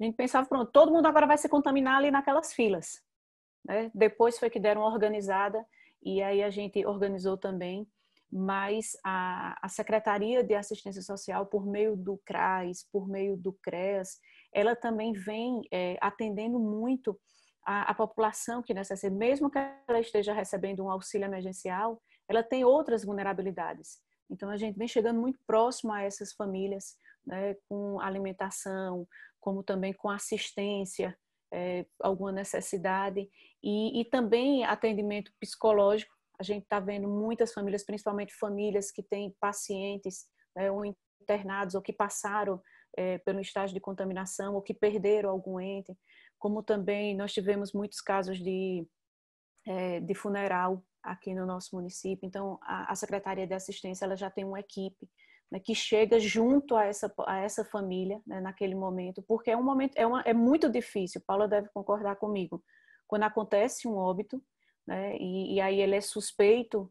A gente pensava, pronto, todo mundo agora vai se contaminar ali naquelas filas. Né? Depois foi que deram organizada, e aí a gente organizou também, mas a, a Secretaria de Assistência Social, por meio do CRAS, por meio do CREAS, ela também vem é, atendendo muito a, a população que necessita, mesmo que ela esteja recebendo um auxílio emergencial, ela tem outras vulnerabilidades. Então, a gente vem chegando muito próximo a essas famílias, né, com alimentação, como também com assistência, é, alguma necessidade, e, e, também atendimento psicológico. A gente está vendo muitas famílias, principalmente famílias que têm pacientes né, ou internados ou que passaram é, pelo estágio de contaminação ou que perderam algum ente, como também nós tivemos muitos casos de, é, de funeral aqui no nosso município. Então, a, a Secretaria de Assistência ela já tem uma equipe né, que chega junto a essa, a essa família né, naquele momento, porque é um momento é, uma, é muito difícil. Paula deve concordar comigo. Quando acontece um óbito, né, e, e aí ele é suspeito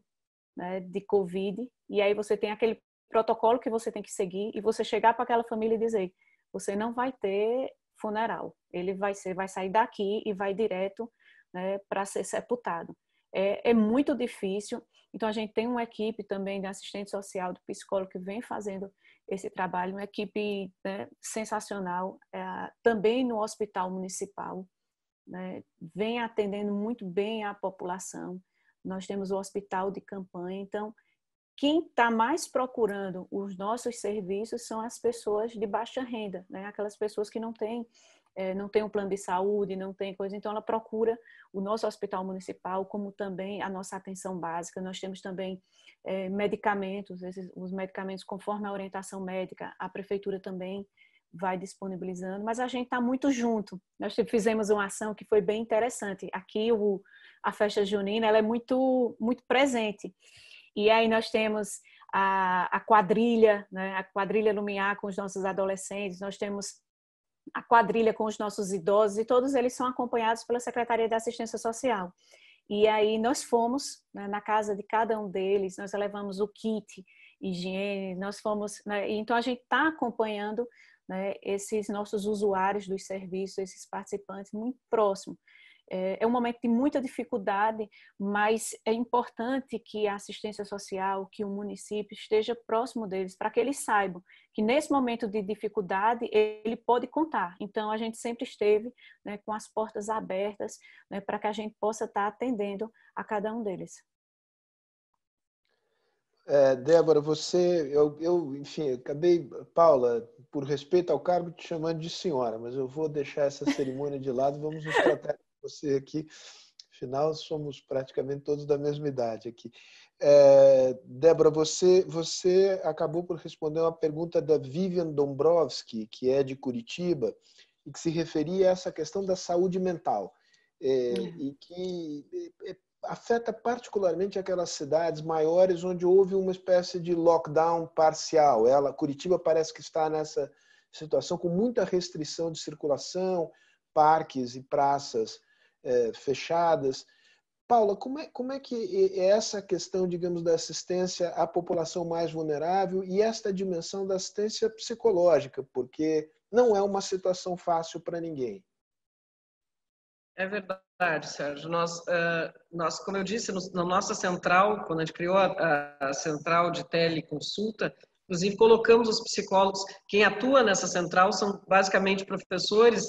né, de Covid, e aí você tem aquele protocolo que você tem que seguir e você chegar para aquela família e dizer: você não vai ter funeral, ele vai ser, vai sair daqui e vai direto né, para ser sepultado é, é, muito difícil. Então, a gente tem uma equipe também de assistente social, do psicólogo, que vem fazendo esse trabalho, uma equipe né, sensacional, é, também no hospital municipal, né, vem atendendo muito bem a população. Nós temos o hospital de campanha, então, quem está mais procurando os nossos serviços são as pessoas de baixa renda, né? aquelas pessoas que não têm é, não tem um plano de saúde, não tem coisa, então ela procura o nosso hospital municipal, como também a nossa atenção básica. Nós temos também é, medicamentos, esses, os medicamentos conforme a orientação médica, a prefeitura também vai disponibilizando, mas a gente está muito junto. Nós fizemos uma ação que foi bem interessante. Aqui o, a festa junina ela é muito muito presente. E aí nós temos a, a quadrilha, né? a quadrilha Lumiar com os nossos adolescentes, nós temos a quadrilha com os nossos idosos e todos eles são acompanhados pela Secretaria de Assistência Social. E aí nós fomos né, na casa de cada um deles, nós levamos o kit higiene, nós fomos, né, então a gente está acompanhando né, esses nossos usuários dos serviços, esses participantes muito próximo. É, é um momento de muita dificuldade, mas é importante que a assistência social, que o município esteja próximo deles, para que eles saibam que nesse momento de dificuldade ele pode contar. Então, a gente sempre esteve né, com as portas abertas né, para que a gente possa estar atendendo a cada um deles. É, Débora, você, eu, eu, enfim, acabei, Paula, por respeito ao cargo, te chamando de senhora, mas eu vou deixar essa cerimônia de lado, vamos nos tratar você aqui. Afinal, somos praticamente todos da mesma idade aqui. É, Débora, você, você acabou por responder uma pergunta da Vivian Dombrovski, que é de Curitiba, e que se referia a essa questão da saúde mental. É, uhum. E que é, afeta particularmente aquelas cidades maiores onde houve uma espécie de lockdown parcial. Ela, Curitiba parece que está nessa situação com muita restrição de circulação, parques e praças é, fechadas. Paula, como é, como é que é essa questão, digamos, da assistência à população mais vulnerável e esta dimensão da assistência psicológica, porque não é uma situação fácil para ninguém. É verdade, Sérgio. Nós, uh, nós como eu disse, na nossa central, quando a gente criou a, a, central de teleconsulta, inclusive colocamos os psicólogos. Quem atua nessa central são basicamente professores,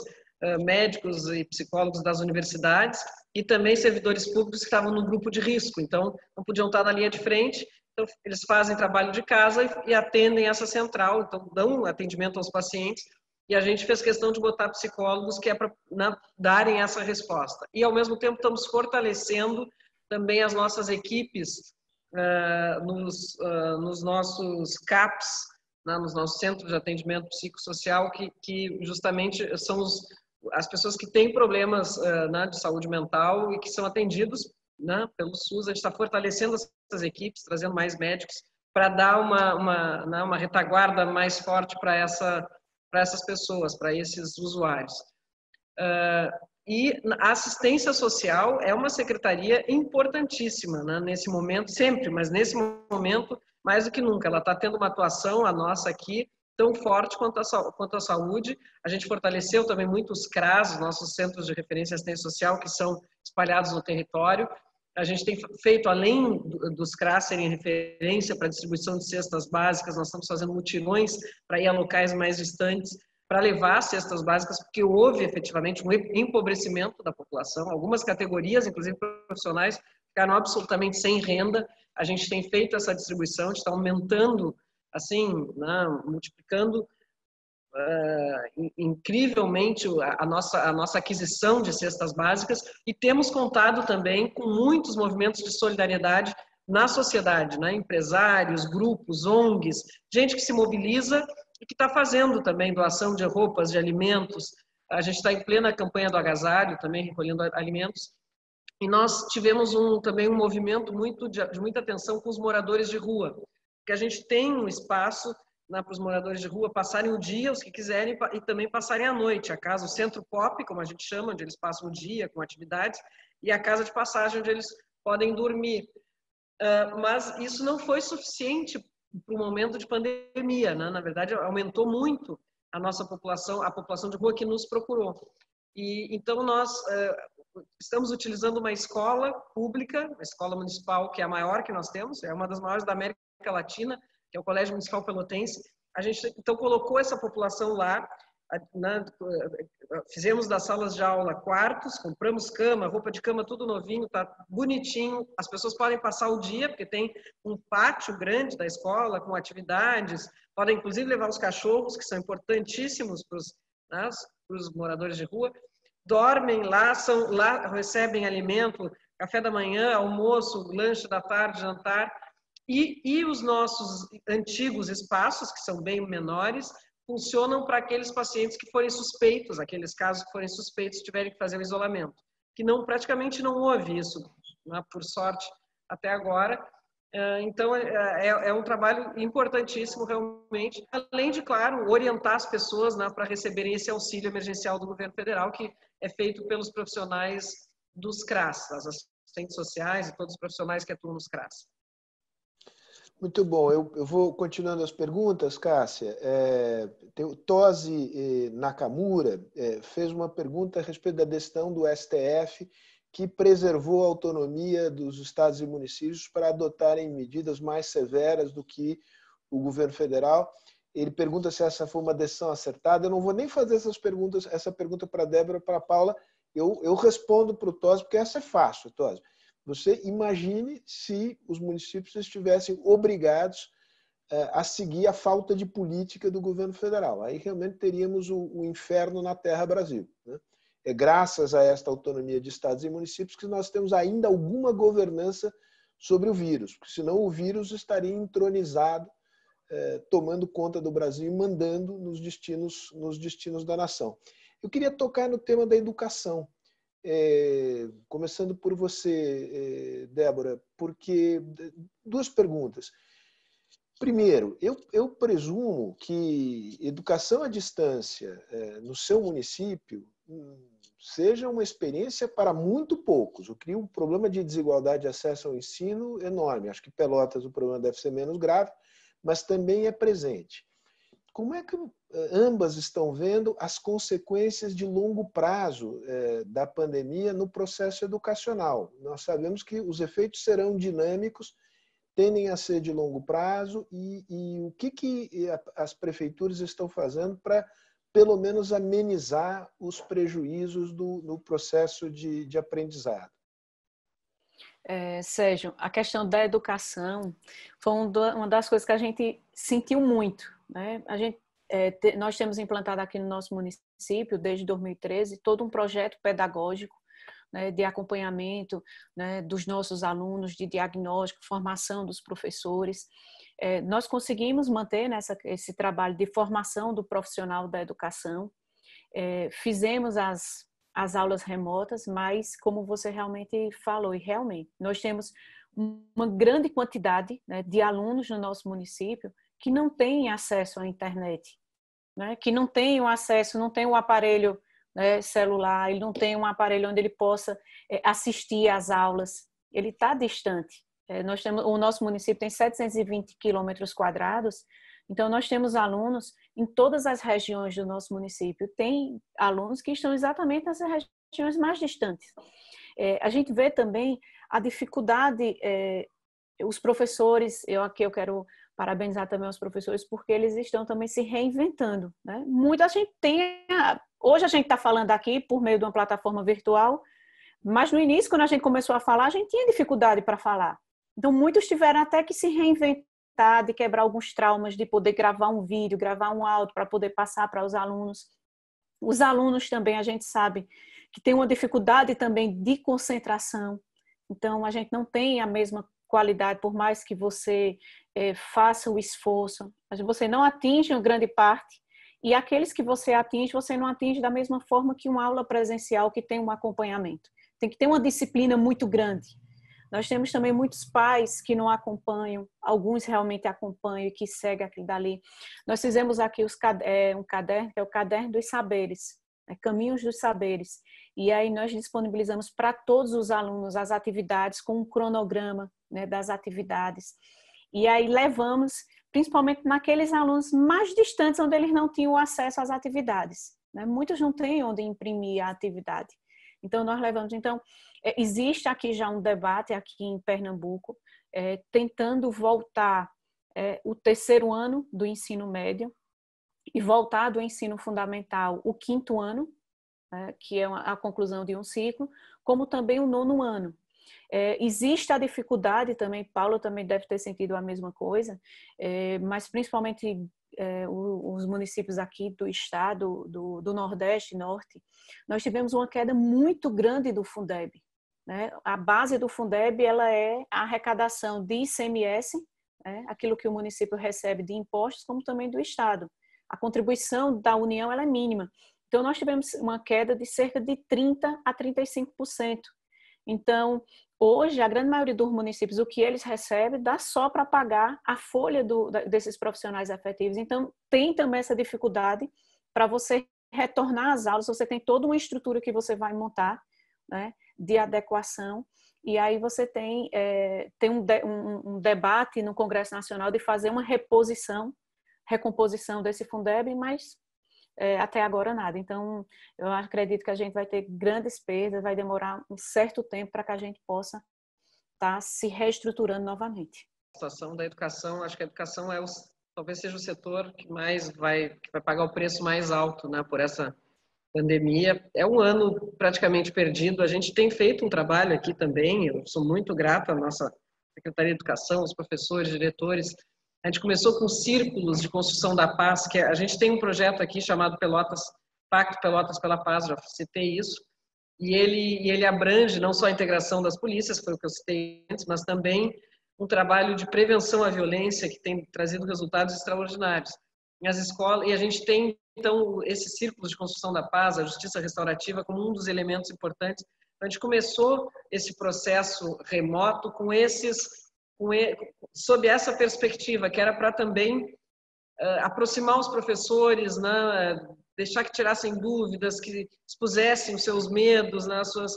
médicos e psicólogos das universidades e também servidores públicos que estavam no grupo de risco. Então, não podiam estar na linha de frente. Então, eles fazem trabalho de casa e, atendem essa central. Então, dão atendimento aos pacientes e a gente fez questão de botar psicólogos que é para darem essa resposta. E, ao mesmo tempo, estamos fortalecendo também as nossas equipes uh, nos, uh, nos, nossos CAPs, né, nos nossos Centros de Atendimento Psicossocial, que, que justamente são os, as pessoas que têm problemas uh, né, de saúde mental e que são atendidos né, pelo SUS. A gente está fortalecendo essas equipes, trazendo mais médicos para dar uma, uma, né, uma retaguarda mais forte para essa essas pessoas, para esses usuários. Uh, e a assistência social é uma secretaria importantíssima né, nesse momento, sempre, mas nesse momento mais do que nunca. Ela está tendo uma atuação, a nossa aqui, tão forte quanto a, quanto a saúde. A gente fortaleceu também muitos CRAS, nossos centros de referência assistência social, que são espalhados no território. A gente tem feito, além dos CRAS serem referência para distribuição de cestas básicas, nós estamos fazendo mutirões para ir a locais mais distantes para levar cestas básicas, porque houve efetivamente um empobrecimento da população. Algumas categorias, inclusive profissionais, ficaram absolutamente sem renda. A gente tem feito essa distribuição, a gente está aumentando, assim, né, multiplicando uh, incrivelmente a, nossa, a nossa aquisição de cestas básicas e temos contado também com muitos movimentos de solidariedade na sociedade, né? empresários, grupos, ONGs, gente que se mobiliza e que está fazendo também doação de roupas, de alimentos. A gente está em plena campanha do agasalho, também recolhendo alimentos. E nós tivemos um, também um movimento muito de, de muita atenção com os moradores de rua, que a gente tem um espaço né, para os moradores de rua passarem o dia, os que quiserem, e também passarem a noite. A casa, o centro pop, como a gente chama, onde eles passam o dia com atividades, e a casa de passagem, onde eles podem dormir. Uh, mas isso não foi suficiente para o momento de pandemia, né? Na verdade, aumentou muito a nossa população, a população de rua que nos procurou. E então nós uh, estamos utilizando uma escola pública, uma escola municipal que é a maior que nós temos, é uma das maiores da América Latina, que é o Colégio Municipal Pelotense. A gente então colocou essa população lá, né, fizemos das salas de aula quartos, compramos cama, roupa de cama, tudo novinho, tá bonitinho. As pessoas podem passar o dia, porque tem um pátio grande da escola com atividades, podem inclusive levar os cachorros, que são importantíssimos para os né, moradores de rua. Dormem lá, são, lá recebem alimento, café da manhã, almoço, lanche da tarde, jantar e, e os nossos antigos espaços, que são bem menores, funcionam para aqueles pacientes que forem suspeitos, aqueles casos que forem suspeitos tiverem que fazer o isolamento, que não praticamente não houve isso, né, por sorte, até agora. É, então, é, é, é, um trabalho importantíssimo, realmente, além de, claro, orientar as pessoas né, para receberem esse auxílio emergencial do governo federal, que é feito pelos profissionais dos CRAS, as assistentes sociais e todos os profissionais que atuam nos CRAS. Muito bom. Eu, eu vou continuando as perguntas, Cássia. É, tem, eh, Nakamura é, fez uma pergunta a respeito da decisão do STF que preservou a autonomia dos estados e municípios para adotarem medidas mais severas do que o governo federal. Ele pergunta se essa foi uma decisão acertada. Eu não vou nem fazer essas perguntas, essa pergunta para a Débora, para a Paula. Eu, eu respondo para o Tosi, porque essa é fácil, Tosi. Você imagine se os municípios estivessem obrigados eh, a seguir a falta de política do governo federal. Aí realmente teríamos o, inferno na terra Brasil. Né? É graças a esta autonomia de estados e municípios que nós temos ainda alguma governança sobre o vírus, porque senão o vírus estaria entronizado, eh, tomando conta do Brasil e mandando nos destinos, nos destinos da nação. Eu queria tocar no tema da educação, é, começando por você, é, Débora, porque duas perguntas. Primeiro, eu, eu presumo que educação à distância é, no seu município hum, seja uma experiência para muito poucos, o que cria um problema de desigualdade de acesso ao ensino enorme. Acho que Pelotas o problema deve ser menos grave, mas também é presente. Como é que eh, ambas estão vendo as consequências de longo prazo eh, da pandemia no processo educacional? Nós sabemos que os efeitos serão dinâmicos, tendem a ser de longo prazo, e, e o que, que as prefeituras estão fazendo para, pelo menos, amenizar os prejuízos do, no processo de, de aprendizado? É, Sérgio, a questão da educação foi uma das coisas que a gente sentiu muito né? A gente, é, te, nós temos implantado aqui no nosso município, desde 2013, todo um projeto pedagógico né, de acompanhamento né, dos nossos alunos, de diagnóstico, formação dos professores. É, nós conseguimos manter nessa, esse trabalho de formação do profissional da educação. É, fizemos as, as aulas remotas, mas como você realmente falou, e realmente, nós temos uma grande quantidade né, de alunos no nosso município que não têm acesso à internet, né? que não têm o acesso, não tem o aparelho né, celular, ele não tem um aparelho onde ele possa é, assistir às aulas, ele está distante. É, nós temos, o nosso município tem 720 quilômetros quadrados, então nós temos alunos em todas as regiões do nosso município. Tem alunos que estão exatamente nessas regiões mais distantes. É, a gente vê também a dificuldade, é, os professores, eu aqui eu quero parabenizar também os professores porque eles estão também se reinventando. Né? Muita gente tem. Hoje a gente está falando aqui por meio de uma plataforma virtual, mas no início, quando a gente começou a falar, a gente tinha dificuldade para falar. Então, muitos tiveram até que se reinventar, de quebrar alguns traumas, de poder gravar um vídeo, gravar um áudio para poder passar para os alunos. Os alunos também, a gente sabe que tem uma dificuldade também de concentração. Então, a gente não tem a mesma qualidade, por mais que você é, faça o esforço, mas você não atinge uma grande parte, e aqueles que você atinge, você não atinge da mesma forma que uma aula presencial que tem um acompanhamento. Tem que ter uma disciplina muito grande. Nós temos também muitos pais que não acompanham, alguns realmente acompanham e que seguem aquilo dali. Nós fizemos aqui os, é, um caderno, que é o Caderno dos Saberes, né, Caminhos dos Saberes. E aí nós disponibilizamos para todos os alunos as atividades com um cronograma né, das atividades. E aí levamos, principalmente naqueles alunos mais distantes, onde eles não tinham acesso às atividades. Né? Muitos não têm onde imprimir a atividade. Então, nós levamos. Então, é, existe aqui já um debate aqui em Pernambuco, é, tentando voltar é, o terceiro ano do ensino médio e voltar do ensino fundamental o quinto ano, né, que é a conclusão de um ciclo, como também o nono ano. É, existe a dificuldade também, Paulo também deve ter sentido a mesma coisa, é, mas principalmente é, os municípios aqui do estado, do, do Nordeste e Norte, nós tivemos uma queda muito grande do Fundeb. Né? A base do Fundeb ela é a arrecadação de ICMS, né? aquilo que o município recebe de impostos, como também do estado. A contribuição da União é mínima. Então, nós tivemos uma queda de cerca de 30% a 35%. Então, hoje, a grande maioria dos municípios, o que eles recebem dá só para pagar a folha do, desses profissionais efetivos. Então, tem também essa dificuldade para você retornar às aulas, você tem toda uma estrutura que você vai montar, né, de adequação, e aí você tem, é, tem um, de, um, um, debate no Congresso Nacional de fazer uma reposição, recomposição desse Fundeb, mas é, até agora nada. Então, eu acredito que a gente vai ter grandes perdas, vai demorar um certo tempo para que a gente possa estar tá se reestruturando novamente. A situação da educação, acho que a educação é o, talvez seja o setor que mais vai, que vai pagar o preço mais alto né, por essa pandemia. É um ano praticamente perdido. A gente tem feito um trabalho aqui também. Eu sou muito grata à nossa Secretaria de Educação, os professores, diretores. A gente começou com círculos de construção da paz, que a gente tem um projeto aqui chamado Pelotas, Pacto Pelotas pela Paz, já citei isso, e ele, e ele abrange não só a integração das polícias, foi o que eu citei antes, mas também um trabalho de prevenção à violência que tem trazido resultados extraordinários. As escolas, e a gente tem então, esse círculo de construção da paz, a justiça restaurativa, como um dos elementos importantes. Então, a gente começou esse processo remoto com esses, sob essa perspectiva, que era para também uh, aproximar os professores, né, deixar que tirassem dúvidas, que expusessem os seus medos, né, as suas,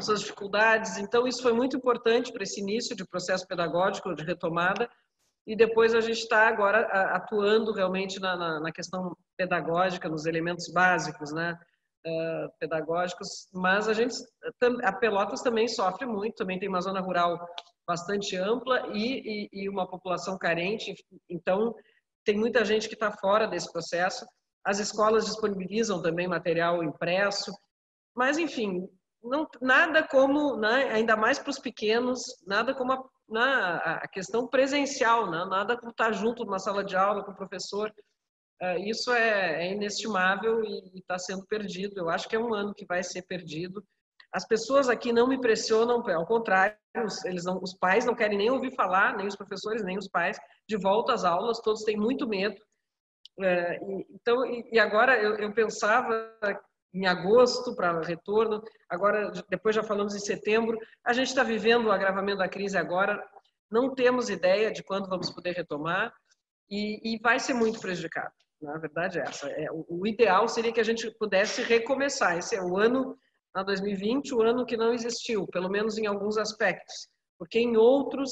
suas dificuldades. Então, isso foi muito importante para esse início de processo pedagógico, de retomada, e depois a gente está agora atuando realmente na, na, na, questão pedagógica, nos elementos básicos, né, uh, pedagógicos, mas a gente, a Pelotas também sofre muito, também tem uma zona rural bastante ampla e, e, e uma população carente, então tem muita gente que está fora desse processo, as escolas disponibilizam também material impresso, mas enfim, não, nada como, né, ainda mais para os pequenos, nada como a na a questão presencial, né? nada como estar junto numa sala de aula com o professor. É, isso é, é inestimável e está sendo perdido. Eu acho que é um ano que vai ser perdido. As pessoas aqui não me pressionam, ao contrário, eles não, os pais não querem nem ouvir falar, nem os professores, nem os pais, de volta às aulas, todos têm muito medo. É, então, e agora eu, eu pensava em agosto para retorno, agora depois já falamos em setembro. A gente está vivendo o agravamento da crise agora, não temos ideia de quando vamos poder retomar e, e vai ser muito prejudicado. Na verdade é essa. É, o, ideal seria que a gente pudesse recomeçar. Esse é o ano, na 2020, o ano que não existiu, pelo menos em alguns aspectos, porque em outros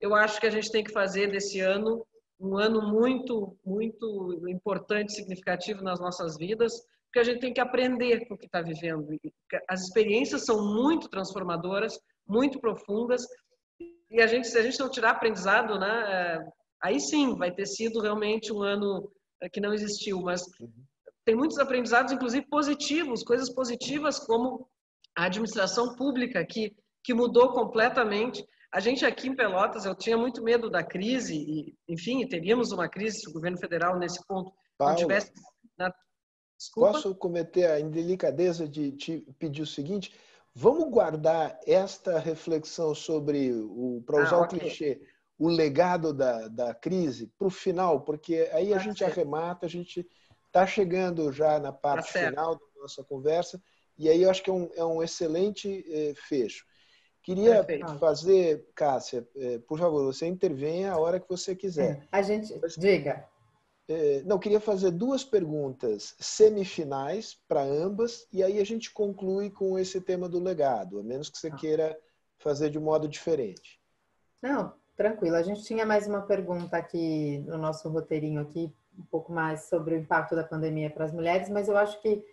eu acho que a gente tem que fazer desse ano um ano muito, muito importante, significativo nas nossas vidas, porque a gente tem que aprender com o que está vivendo. As experiências são muito transformadoras, muito profundas, e a gente, se a gente não tirar aprendizado, né, é, aí sim vai ter sido realmente um ano que não existiu, mas tem muitos aprendizados, inclusive positivos, coisas positivas como a administração pública que que mudou completamente. A gente aqui em Pelotas, eu tinha muito medo da crise e, enfim, teríamos uma crise se o governo federal nesse ponto Paulo. não tivesse Desculpa. Posso cometer a indelicadeza de te pedir o seguinte? Vamos guardar esta reflexão sobre o, para usar ah, okay. o clichê, o legado da, da crise para o final, porque aí a tá gente certo. arremata, a gente está chegando já na parte tá final da nossa conversa, e aí eu acho que é um, é um excelente eh, fecho. Queria Perfeito. fazer, Cássia, eh, por favor, você intervenha a hora que você quiser. A gente, diga. É, não, queria fazer duas perguntas semifinais para ambas, e aí a gente conclui com esse tema do legado, a menos que você ah. queira fazer de um modo diferente. Não, tranquilo. A gente tinha mais uma pergunta aqui no nosso roteirinho aqui, um pouco mais sobre o impacto da pandemia para as mulheres, mas eu acho que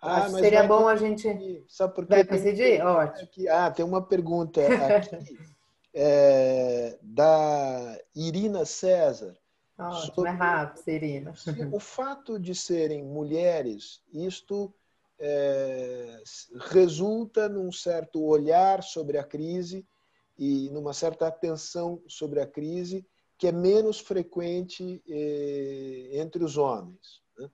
ah, acho seria bom a gente. Sabe por quê? Vai coincidir? Ótimo. Aqui, ah, tem uma pergunta aqui é, da Irina César. Ótimo, sobre, é rápido, Serena. O fato de serem mulheres, isto é, resulta num certo olhar sobre a crise e numa certa atenção sobre a crise que é menos frequente é, entre os homens. Né?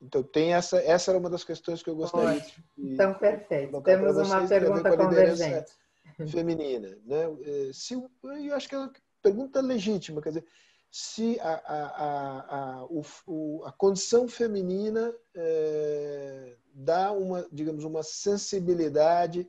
Então tem essa, essa era uma das questões que eu gostaria Ótimo. de Então perfeito. Temos uma pergunta convergente feminina, né? É, se eu acho que é uma pergunta legítima, quer dizer, se a, a, a, o, a condição feminina é, dá uma, digamos, uma sensibilidade,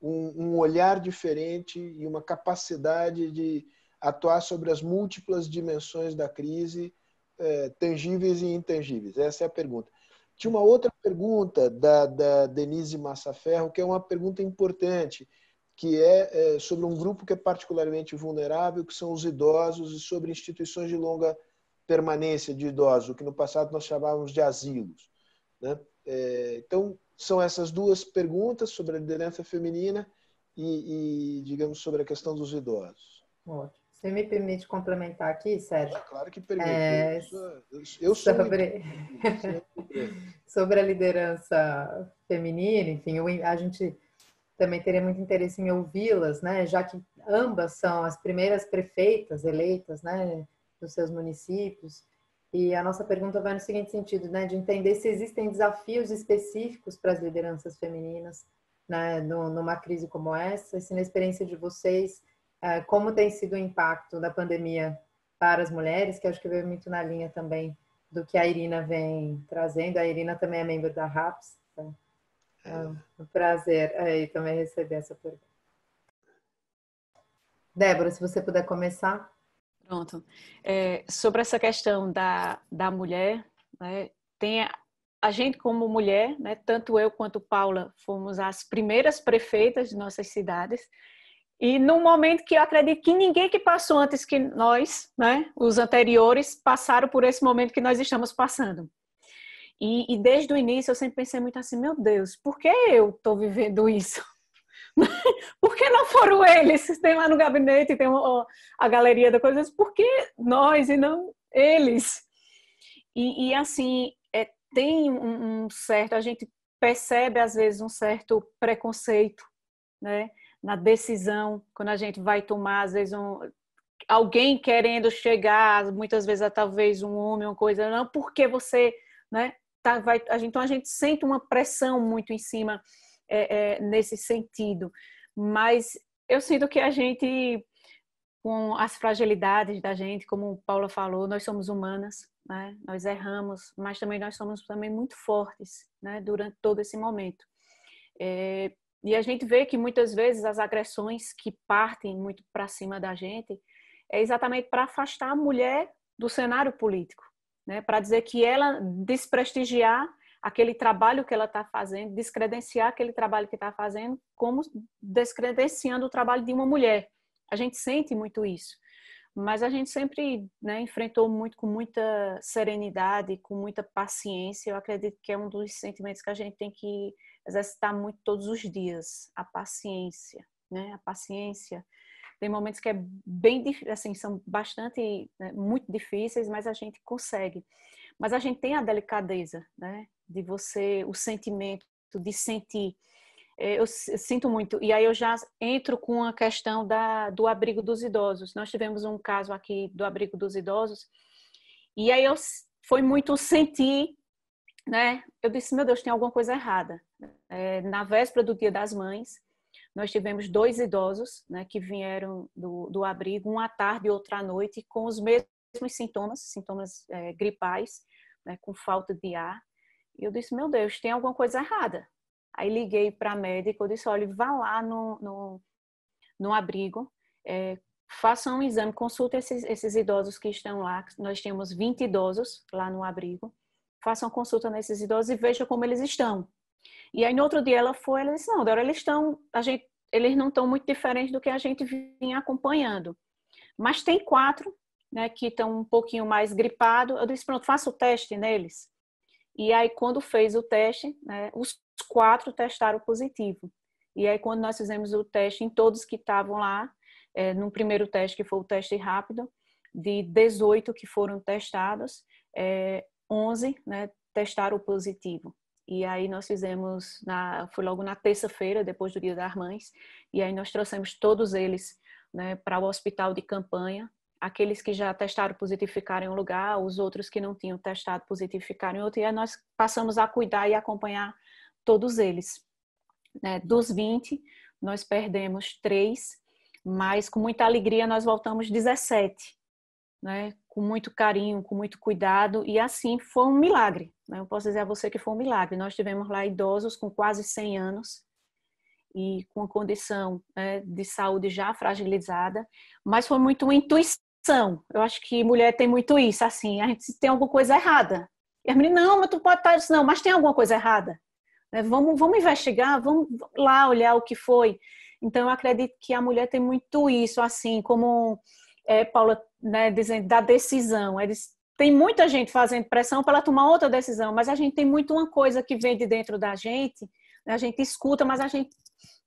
um, um, olhar diferente e uma capacidade de atuar sobre as múltiplas dimensões da crise, é, tangíveis e intangíveis. Essa é a pergunta. Tinha uma outra pergunta da, da Denise Massaferro, que é uma pergunta importante, que é, é, sobre um grupo que é particularmente vulnerável, que são os idosos, e sobre instituições de longa permanência de idosos, que no passado nós chamávamos de asilos. Né? É, então, são essas duas perguntas sobre a liderança feminina e, e digamos, sobre a questão dos idosos. Ótimo. Você me permite complementar aqui, Sérgio? É, claro que permite. É... Eu sou, eu sou sobre... sobre a liderança feminina, enfim, a gente também teria muito interesse em ouvi-las, né? Já que ambas são as primeiras prefeitas eleitas, né, dos seus municípios. E a nossa pergunta vai no seguinte sentido, né, de entender se existem desafios específicos para as lideranças femininas, né, numa crise como essa, e se na experiência de vocês, é, como tem sido o impacto da pandemia para as mulheres, que acho que veio muito na linha também do que a Irina vem trazendo. A Irina também é membro da RAPS. Então é um prazer aí também receber essa pergunta. Débora, se você puder começar. Pronto. É, sobre essa questão da, da mulher, né, tem a, a, gente como mulher, né, tanto eu quanto Paula fomos as primeiras prefeitas de nossas cidades, e no momento que eu acredito que ninguém que passou antes que nós, né, os anteriores, passaram por esse momento que nós estamos passando. E, e desde o início eu sempre pensei muito assim, meu Deus, por que eu estou vivendo isso? por que não foram eles? Tem lá no gabinete, tem a galeria da coisa, por que nós e não eles? E, e assim, é, tem um, um certo, a gente percebe às vezes um certo preconceito, né? na decisão, quando a gente vai tomar, às vezes, um, alguém querendo chegar, muitas vezes é talvez um homem, uma coisa, não, porque você, né, tá, vai, a gente, então a gente sente uma pressão muito em cima é, é, nesse sentido, mas eu sinto que a gente, com as fragilidades da gente, como Paula falou, nós somos humanas, né, nós erramos, mas também nós somos também muito fortes, né, durante todo esse momento. É, e a gente vê que muitas vezes as agressões que partem muito para cima da gente é exatamente para afastar a mulher do cenário político, né? para dizer que ela desprestigiar aquele trabalho que ela está fazendo, descredenciar aquele trabalho que está fazendo, como descredenciando o trabalho de uma mulher. A gente sente muito isso, mas a gente sempre né, enfrentou muito com muita serenidade, com muita paciência. Eu acredito que é um dos sentimentos que a gente tem que exercitar muito todos os dias a paciência, né? A paciência. Tem momentos que é bem assim, são bastante né, muito difíceis, mas a gente consegue. Mas a gente tem a delicadeza, né? De você, o sentimento de sentir. É, eu sinto muito. E aí eu já entro com a questão da, do abrigo dos idosos. Nós tivemos um caso aqui do abrigo dos idosos. E aí eu foi muito sentir né? Eu disse, meu Deus, tem alguma coisa errada. É, na véspera do Dia das Mães, nós tivemos dois idosos, né, que vieram do, do abrigo, um à tarde e outro à noite, com os mesmos sintomas, sintomas é, gripais, né, com falta de ar. E eu disse, meu Deus, tem alguma coisa errada. Aí liguei para a médica, eu disse, olha, vá lá no, no, no abrigo, é, faça um exame, consulte esses, esses idosos que estão lá. Nós tínhamos 20 idosos lá no abrigo faça uma consulta nesses idosos e veja como eles estão. E aí no outro dia ela foi, ela disse, não, Dora, eles estão, a gente, eles não estão muito diferentes do que a gente vinha acompanhando. Mas tem quatro, né, que estão um pouquinho mais gripados. Eu disse, pronto, faça o teste neles. E aí quando fez o teste, né, os quatro testaram positivo. E aí quando nós fizemos o teste em todos que estavam lá, é, no primeiro teste que foi o teste rápido, de 18 que foram testados, é, 11 né, testaram positivo. E aí nós fizemos, na, foi logo na terça-feira, depois do Dia das Mães, e aí nós trouxemos todos eles né, para o hospital de campanha. Aqueles que já testaram positivo ficaram em um lugar, os outros que não tinham testado positivo ficaram em outro, e aí nós passamos a cuidar e acompanhar todos eles. Né, dos 20, nós perdemos três, mas com muita alegria nós voltamos 17, né, com muito carinho, com muito cuidado, e assim foi um milagre. Né? Eu posso dizer a você que foi um milagre. Nós tivemos lá idosos com quase 100 anos e com condição né, de saúde já fragilizada, mas foi muito uma intuição. Eu acho que mulher tem muito isso, assim, a gente tem alguma coisa errada. E a menina, não, mas tu pode estar isso, não, mas tem alguma coisa errada. Né? Vamos, vamos investigar, vamos lá olhar o que foi. Então, eu acredito que a mulher tem muito isso, assim, como é, Paula né, dizendo, da decisão. Eles, tem muita gente fazendo pressão para ela tomar outra decisão, mas a gente tem muito uma coisa que vem de dentro da gente, né, a gente escuta, mas a gente,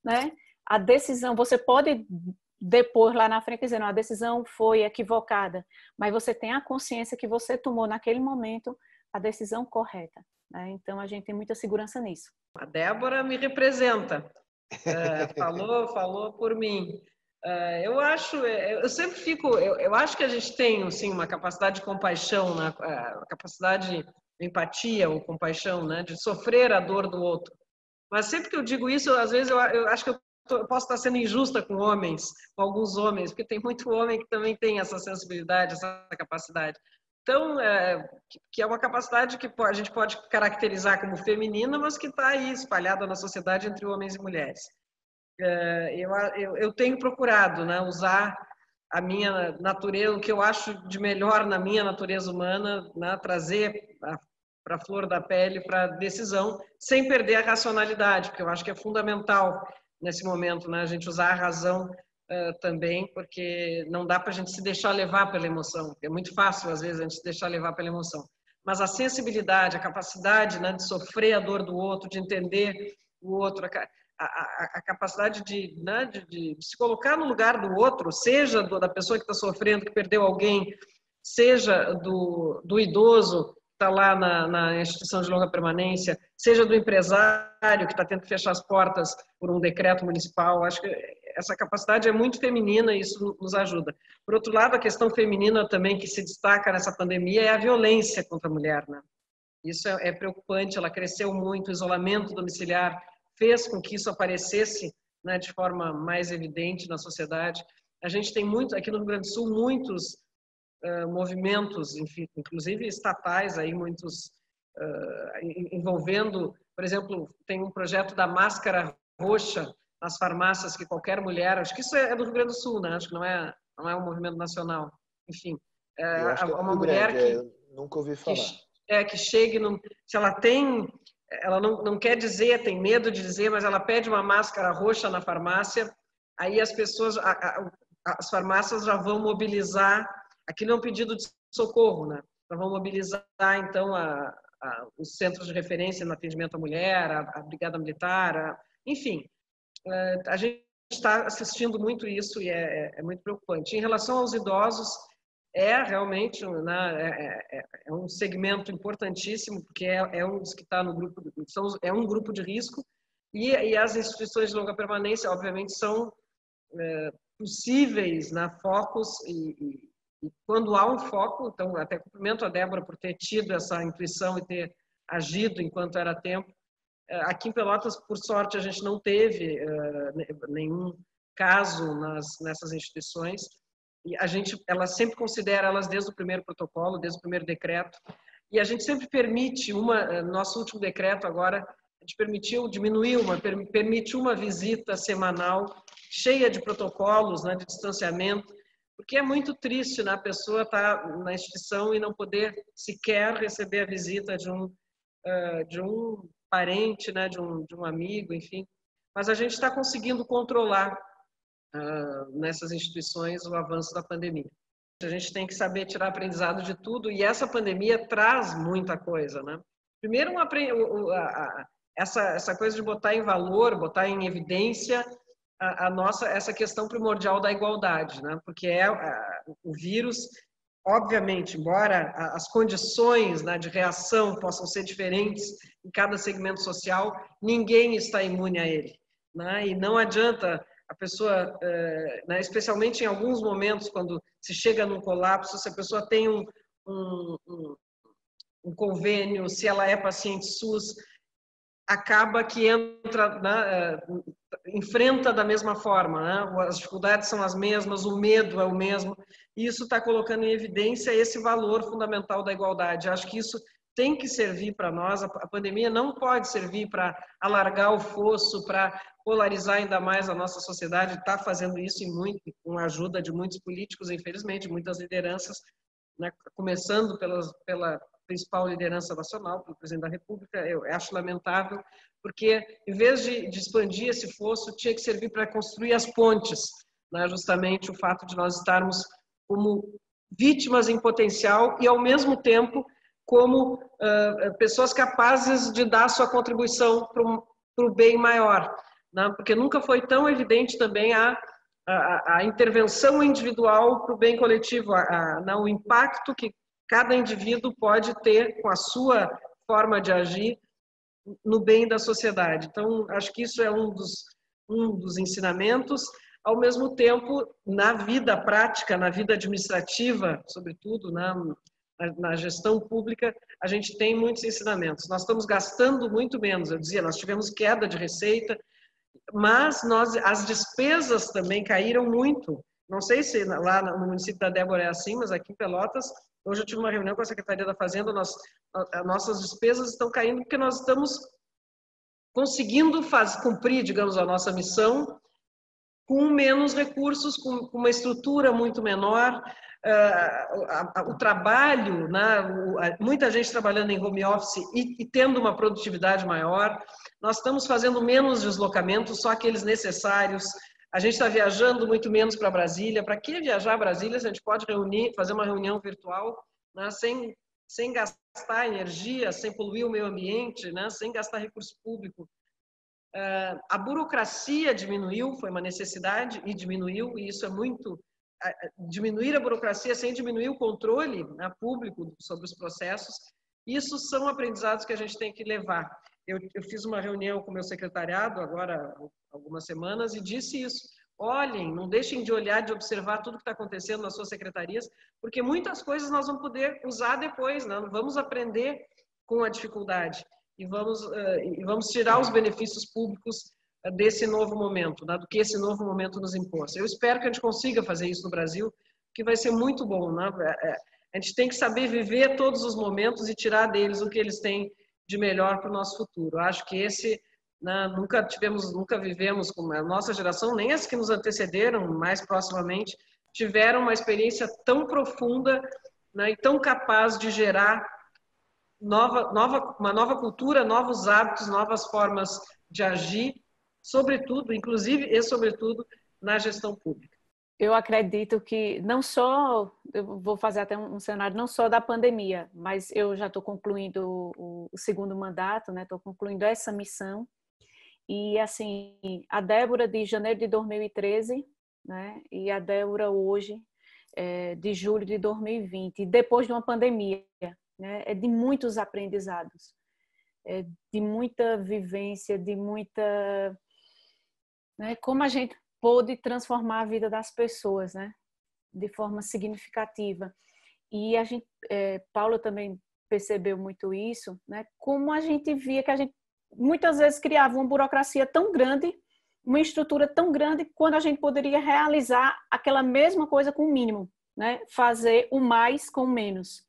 né, a decisão, você pode depois lá na frente dizer, não, a decisão foi equivocada, mas você tem a consciência que você tomou naquele momento a decisão correta. Né? Então a gente tem muita segurança nisso. A Débora me representa. É, falou, falou por mim. É, eu acho, é, eu sempre fico, eu, eu, acho que a gente tem assim uma capacidade de compaixão, né? a capacidade de empatia ou compaixão, né? De sofrer a dor do outro. Mas sempre que eu digo isso, às vezes eu, eu acho que eu eu posso estar sendo injusta com homens, com alguns homens, porque tem muito homem que também tem essa sensibilidade, essa capacidade. Então, é, que é uma capacidade que a gente pode caracterizar como feminina, mas que está aí espalhada na sociedade entre homens e mulheres. É, eu, eu, eu, tenho procurado né, usar a minha natureza, o que eu acho de melhor na minha natureza humana, né, trazer para a flor da pele, para a decisão, sem perder a racionalidade, porque eu acho que é fundamental nesse momento, né? A gente usar a razão uh, também, porque não dá para a gente se deixar levar pela emoção. É muito fácil, às vezes, a gente se deixar levar pela emoção. Mas a sensibilidade, a capacidade né, de sofrer a dor do outro, de entender o outro, a, a, a capacidade de, né, de, de, se colocar no lugar do outro, seja do, da pessoa que está sofrendo, que perdeu alguém, seja do, do idoso está lá na, na, instituição de longa permanência, seja do empresário que está tendo que fechar as portas por um decreto municipal. Acho que essa capacidade é muito feminina e isso nos ajuda. Por outro lado, a questão feminina também que se destaca nessa pandemia é a violência contra a mulher. Né? Isso é, é preocupante, ela cresceu muito, o isolamento domiciliar fez com que isso aparecesse né, de forma mais evidente na sociedade. A gente tem muito, aqui no Rio Grande do Sul, muitos uh, movimentos, enfim, inclusive estatais, aí muitos uh, envolvendo, por exemplo, tem um projeto da máscara roxa nas farmácias que qualquer mulher, acho que isso é do Rio Grande do Sul, né? Acho que não é não é um movimento nacional. Enfim, é uma mulher grande, que nunca ouvi falar. Que, é que chegue, num, se ela tem ela não, não quer dizer, tem medo de dizer, mas ela pede uma máscara roxa na farmácia, aí as pessoas, a, a, as farmácias já vão mobilizar Aquilo é um pedido de socorro, né? Nós vamos mobilizar, então, a, a, os centros de referência no atendimento à mulher, a, a Brigada Militar, enfim. É, a gente está assistindo muito isso e é, é, é, muito preocupante. Em relação aos idosos, é realmente né, é, é, é um segmento importantíssimo, porque é, é um dos que está no grupo, são, é um grupo de risco, e, e, as instituições de longa permanência, obviamente, são possíveis né, focos e e quando há um foco, então até cumprimento a Débora por ter tido essa intuição e ter agido enquanto era tempo. Eh, aqui em Pelotas, por sorte, a gente não teve uh, nenhum caso nas, nessas instituições. E a gente, ela sempre considera elas desde o primeiro protocolo, desde o primeiro decreto. E a gente sempre permite uma, eh, nosso último decreto agora, a gente permitiu, diminuiu uma, permite uma visita semanal cheia de protocolos, né, de distanciamento, porque é muito triste né, a pessoa estar tá na instituição e não poder sequer receber a visita de um, uh, de um parente, né, de, um, de um amigo, enfim. Mas a gente está conseguindo controlar uh, nessas instituições o avanço da pandemia. A gente tem que saber tirar aprendizado de tudo e essa pandemia traz muita coisa, né? Primeiro, essa, essa coisa de botar em valor, botar em evidência a, a, nossa essa questão primordial da igualdade, né? Porque é a, o vírus, obviamente, embora as condições né, de reação possam ser diferentes em cada segmento social, ninguém está imune a ele, né? E não adianta a pessoa, eh, né, especialmente em alguns momentos quando se chega num colapso, se a pessoa tem um, um, um, um convênio, se ela é paciente SUS, acaba que entra, né, eh, enfrenta da mesma forma, né? as dificuldades são as mesmas, o medo é o mesmo, e isso está colocando em evidência esse valor fundamental da igualdade. Acho que isso tem que servir para nós, a pandemia não pode servir para alargar o fosso, para polarizar ainda mais a nossa sociedade, está fazendo isso e muito, com a ajuda de muitos políticos, infelizmente, muitas lideranças, né? começando pelas, pela principal liderança nacional, pelo presidente da República. Eu acho lamentável, porque em vez de, de expandir esse fosso, tinha que servir para construir as pontes, né? justamente o fato de nós estarmos como vítimas em potencial e, ao mesmo tempo, como uh, pessoas capazes de dar sua contribuição para o bem maior. Né? Porque nunca foi tão evidente também a, a, a intervenção individual para o bem coletivo, a, a, né? o impacto que cada indivíduo pode ter com a sua forma de agir no bem da sociedade. Então, acho que isso é um dos, um dos ensinamentos. Ao mesmo tempo, na vida prática, na vida administrativa, sobretudo, na, na gestão pública, a gente tem muitos ensinamentos. Nós estamos gastando muito menos. Eu dizia, nós tivemos queda de receita, mas nós, as despesas também caíram muito. Não sei se lá no município da Débora é assim, mas aqui em Pelotas Hoje eu tive uma reunião com a Secretaria da Fazenda, nós, nossas despesas estão caindo porque nós estamos conseguindo faz, cumprir, digamos, a nossa missão com menos recursos, com, uma estrutura muito menor. Uh, o trabalho, né, muita gente trabalhando em home office e tendo uma produtividade maior. Nós estamos fazendo menos deslocamentos, só aqueles necessários. A gente está viajando muito menos para Brasília. Para que viajar a Brasília se a gente pode reunir, fazer uma reunião virtual né, sem, sem gastar energia, sem poluir o meio ambiente, né, sem gastar recurso público? Uh, a burocracia diminuiu, foi uma necessidade e diminuiu, e isso é muito. Uh, diminuir a burocracia sem diminuir o controle né, público sobre os processos, isso são aprendizados que a gente tem que levar. Eu, eu fiz uma reunião com o meu secretariado agora algumas semanas e disse isso. Olhem, não deixem de olhar, de observar tudo que está acontecendo nas suas secretarias, porque muitas coisas nós vamos poder usar depois? Né? vamos aprender com a dificuldade e vamos, uh, e vamos tirar os benefícios públicos uh, desse novo momento, né? do que esse novo momento nos impôs. Eu espero que a gente consiga fazer isso no Brasil, que vai ser muito bom. Né? É, a gente tem que saber viver todos os momentos e tirar deles o que eles têm de melhor para o nosso futuro. Acho que esse né, nunca tivemos, nunca vivemos com a nossa geração, nem as que nos antecederam mais proximamente, tiveram uma experiência tão profunda né, e tão capaz de gerar nova, nova, uma nova cultura, novos hábitos, novas formas de agir, sobretudo, inclusive e sobretudo, na gestão pública eu acredito que não só, eu vou fazer até um cenário não só da pandemia, mas eu já estou concluindo o, o, segundo mandato, né? Estou concluindo essa missão e assim a Débora de janeiro de 2013, né? E a Débora hoje é, de julho de 2020, depois de uma pandemia, né? É de muitos aprendizados, é de muita vivência, de muita, né? Como a gente pôde transformar a vida das pessoas, né? De forma significativa. E a gente, é, Paula também percebeu muito isso, né? Como a gente via que a gente muitas vezes criava uma burocracia tão grande, uma estrutura tão grande, quando a gente poderia realizar aquela mesma coisa com o mínimo, né? Fazer o mais com menos.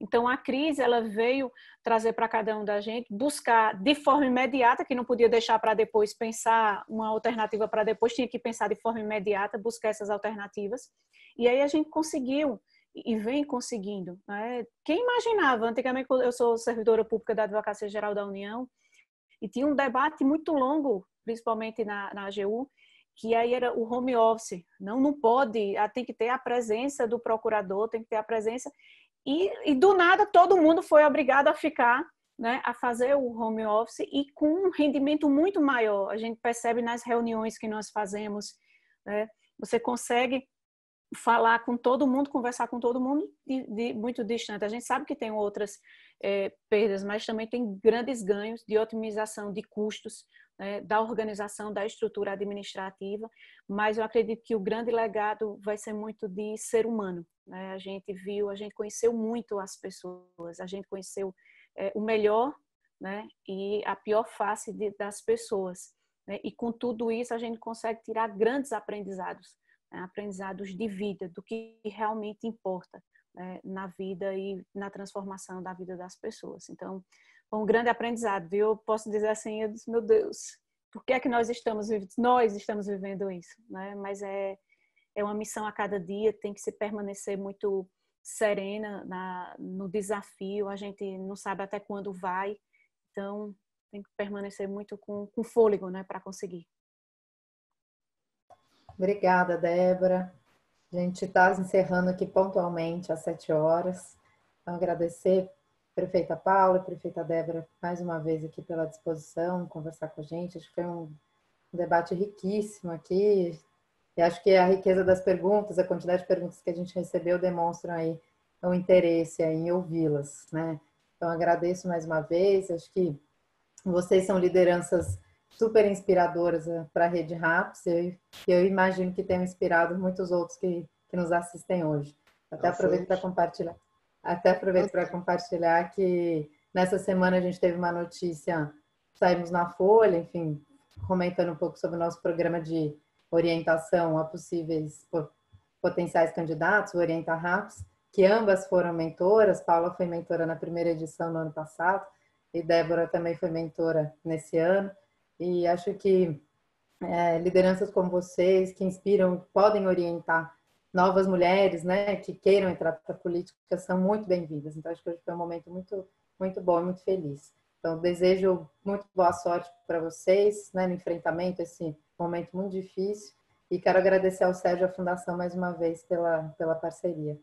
Então a crise ela veio trazer para cada um da gente buscar de forma imediata, que não podia deixar para depois pensar uma alternativa para depois, tinha que pensar de forma imediata, buscar essas alternativas. E aí a gente conseguiu e vem conseguindo. Né? Quem imaginava? Antigamente eu sou servidora pública da Advocacia Geral da União e tinha um debate muito longo, principalmente na, na AGU, que aí era o home office. Não, não pode, ah, tem que ter a presença do procurador, tem que ter a presença. E, e do nada todo mundo foi obrigado a ficar, né, a fazer o home office e com um rendimento muito maior. A gente percebe nas reuniões que nós fazemos, né, você consegue falar com todo mundo, conversar com todo mundo de, de muito distante. A gente sabe que tem outras é, perdas, mas também tem grandes ganhos de otimização de custos, né, da organização, da estrutura administrativa, mas eu acredito que o grande legado vai ser muito de ser humano. Né? A gente viu, a gente conheceu muito as pessoas, a gente conheceu é, o melhor né, e a pior face de, das pessoas. Né? E com tudo isso a gente consegue tirar grandes aprendizados, né? aprendizados de vida, do que realmente importa né? na vida e na transformação da vida das pessoas. Então, foi um grande aprendizado, viu? Eu posso dizer assim, eu disse, meu Deus, por que é que nós estamos nós estamos vivendo isso, né? Mas é é uma missão a cada dia, tem que se permanecer muito serena na, no desafio, a gente não sabe até quando vai, então tem que permanecer muito com, com fôlego né, para conseguir. Obrigada, Débora. A gente está encerrando aqui pontualmente às sete horas. Então, agradecer prefeita Paula, prefeita Débora, mais uma vez aqui pela disposição, conversar com a gente. Acho que foi um debate riquíssimo aqui. E acho que a riqueza das perguntas, a quantidade de perguntas que a gente recebeu demonstram aí o interesse em ouvi-las, né? Então, agradeço mais uma vez. Acho que vocês são lideranças super inspiradoras eh, para a Rede Raps e eu, eu imagino que tenham inspirado muitos outros que, que nos assistem hoje. Até aproveito para compartilhar. Até aproveito para compartilhar que nessa semana a gente teve uma notícia, saímos na Folha, enfim, comentando um pouco sobre o nosso programa de orientação a possíveis potenciais candidatos, o Orienta Raps, que ambas foram mentoras. Paula foi mentora na primeira edição no ano passado e Débora também foi mentora nesse ano. E acho que é, lideranças como vocês, que inspiram, podem orientar novas mulheres, né, que queiram entrar para a política, são muito bem-vindas. Então, acho que hoje foi um momento muito, muito bom e muito feliz. Então, desejo muito boa sorte para vocês, né, no enfrentamento esse momento muito difícil. E quero agradecer ao Sérgio e à Fundação mais uma vez pela, pela parceria.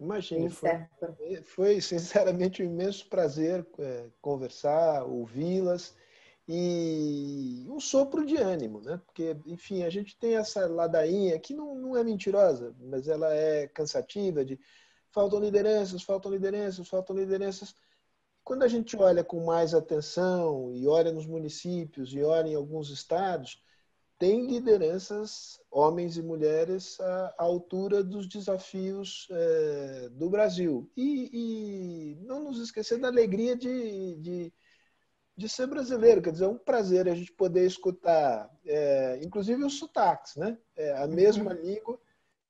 Imagina, foi, foi, sinceramente um imenso prazer é, conversar, ouvi-las e um sopro de ânimo, né? Porque, enfim, a gente tem essa ladainha que não, não é mentirosa, mas ela é cansativa de faltam lideranças, faltam lideranças, faltam lideranças. Quando a gente olha com mais atenção e olha nos municípios e olha em alguns estados, tem lideranças, homens e mulheres, à, altura dos desafios é, do Brasil. E, e, não nos esquecer da alegria de, de de ser brasileiro. Quer dizer, é um prazer a gente poder escutar, é, inclusive os sotaques, né? É, a mesma uhum. língua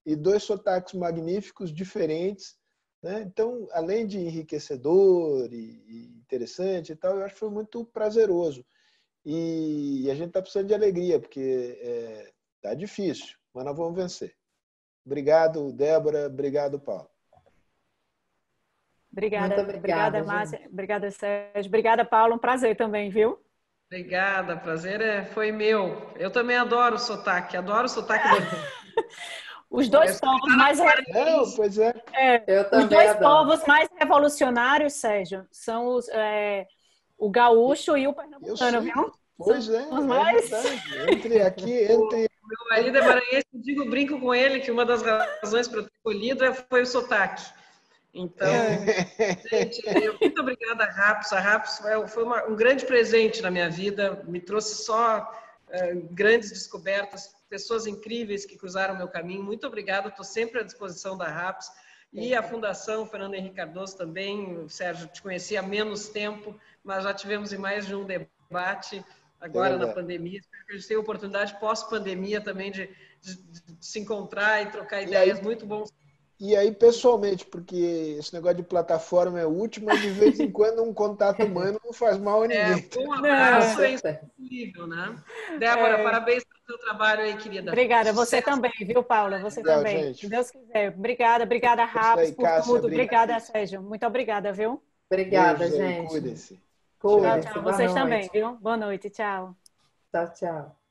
e dois sotaques magníficos, diferentes. Né? Então, além de enriquecedor e, e, interessante e tal, eu acho que foi muito prazeroso. E, e a gente está precisando de alegria, porque está é, difícil, mas nós vamos vencer. Obrigado, Débora. Obrigado, Paulo. Obrigada, obrigada, obrigada Márcia. Obrigada, Sérgio. Obrigada, Paulo. Um prazer também, viu? Obrigada, prazer é, foi meu. Eu também adoro o sotaque, adoro o sotaque do... Os dois povos mais pois é. é os dois adoro. povos mais revolucionários, Sérgio, são os, é, o gaúcho e o pernambucano, viu? Pois é, é mais... entre aqui, entre meu marido é maranhense, eu digo, brinco com ele que uma das razões para eu ter colhido é, foi o sotaque. Então, gente, muito obrigada, Raps. A Raps foi uma, um grande presente na minha vida, me trouxe só uh, grandes descobertas, pessoas incríveis que cruzaram meu caminho. Muito obrigada, estou sempre à disposição da Raps. E a Fundação Fernando Henrique Cardoso também, Sérgio, te conheci há menos tempo, mas já tivemos em mais de um debate agora é na pandemia. Espero que a gente tenha oportunidade pós-pandemia também de, de, de, se encontrar e trocar ideias. muito bom e aí, pessoalmente, porque esse negócio de plataforma é útil, mas de vez em quando um contato humano não faz mal a é, ninguém. É, um abraço é incrível, né? Débora, é. parabéns pelo seu trabalho aí, querida. Obrigada, você também, viu, Paula? Você Legal, também. Gente. Se Deus quiser. Obrigada, obrigada, Rafa, por Cássia, tudo. Obrigada, Sérgio. Muito obrigada, viu? Obrigada, Beijo, gente. Cuidem-se. Tchau, tchau. Vocês também, viu? Boa noite, tchau. Tchau, tchau.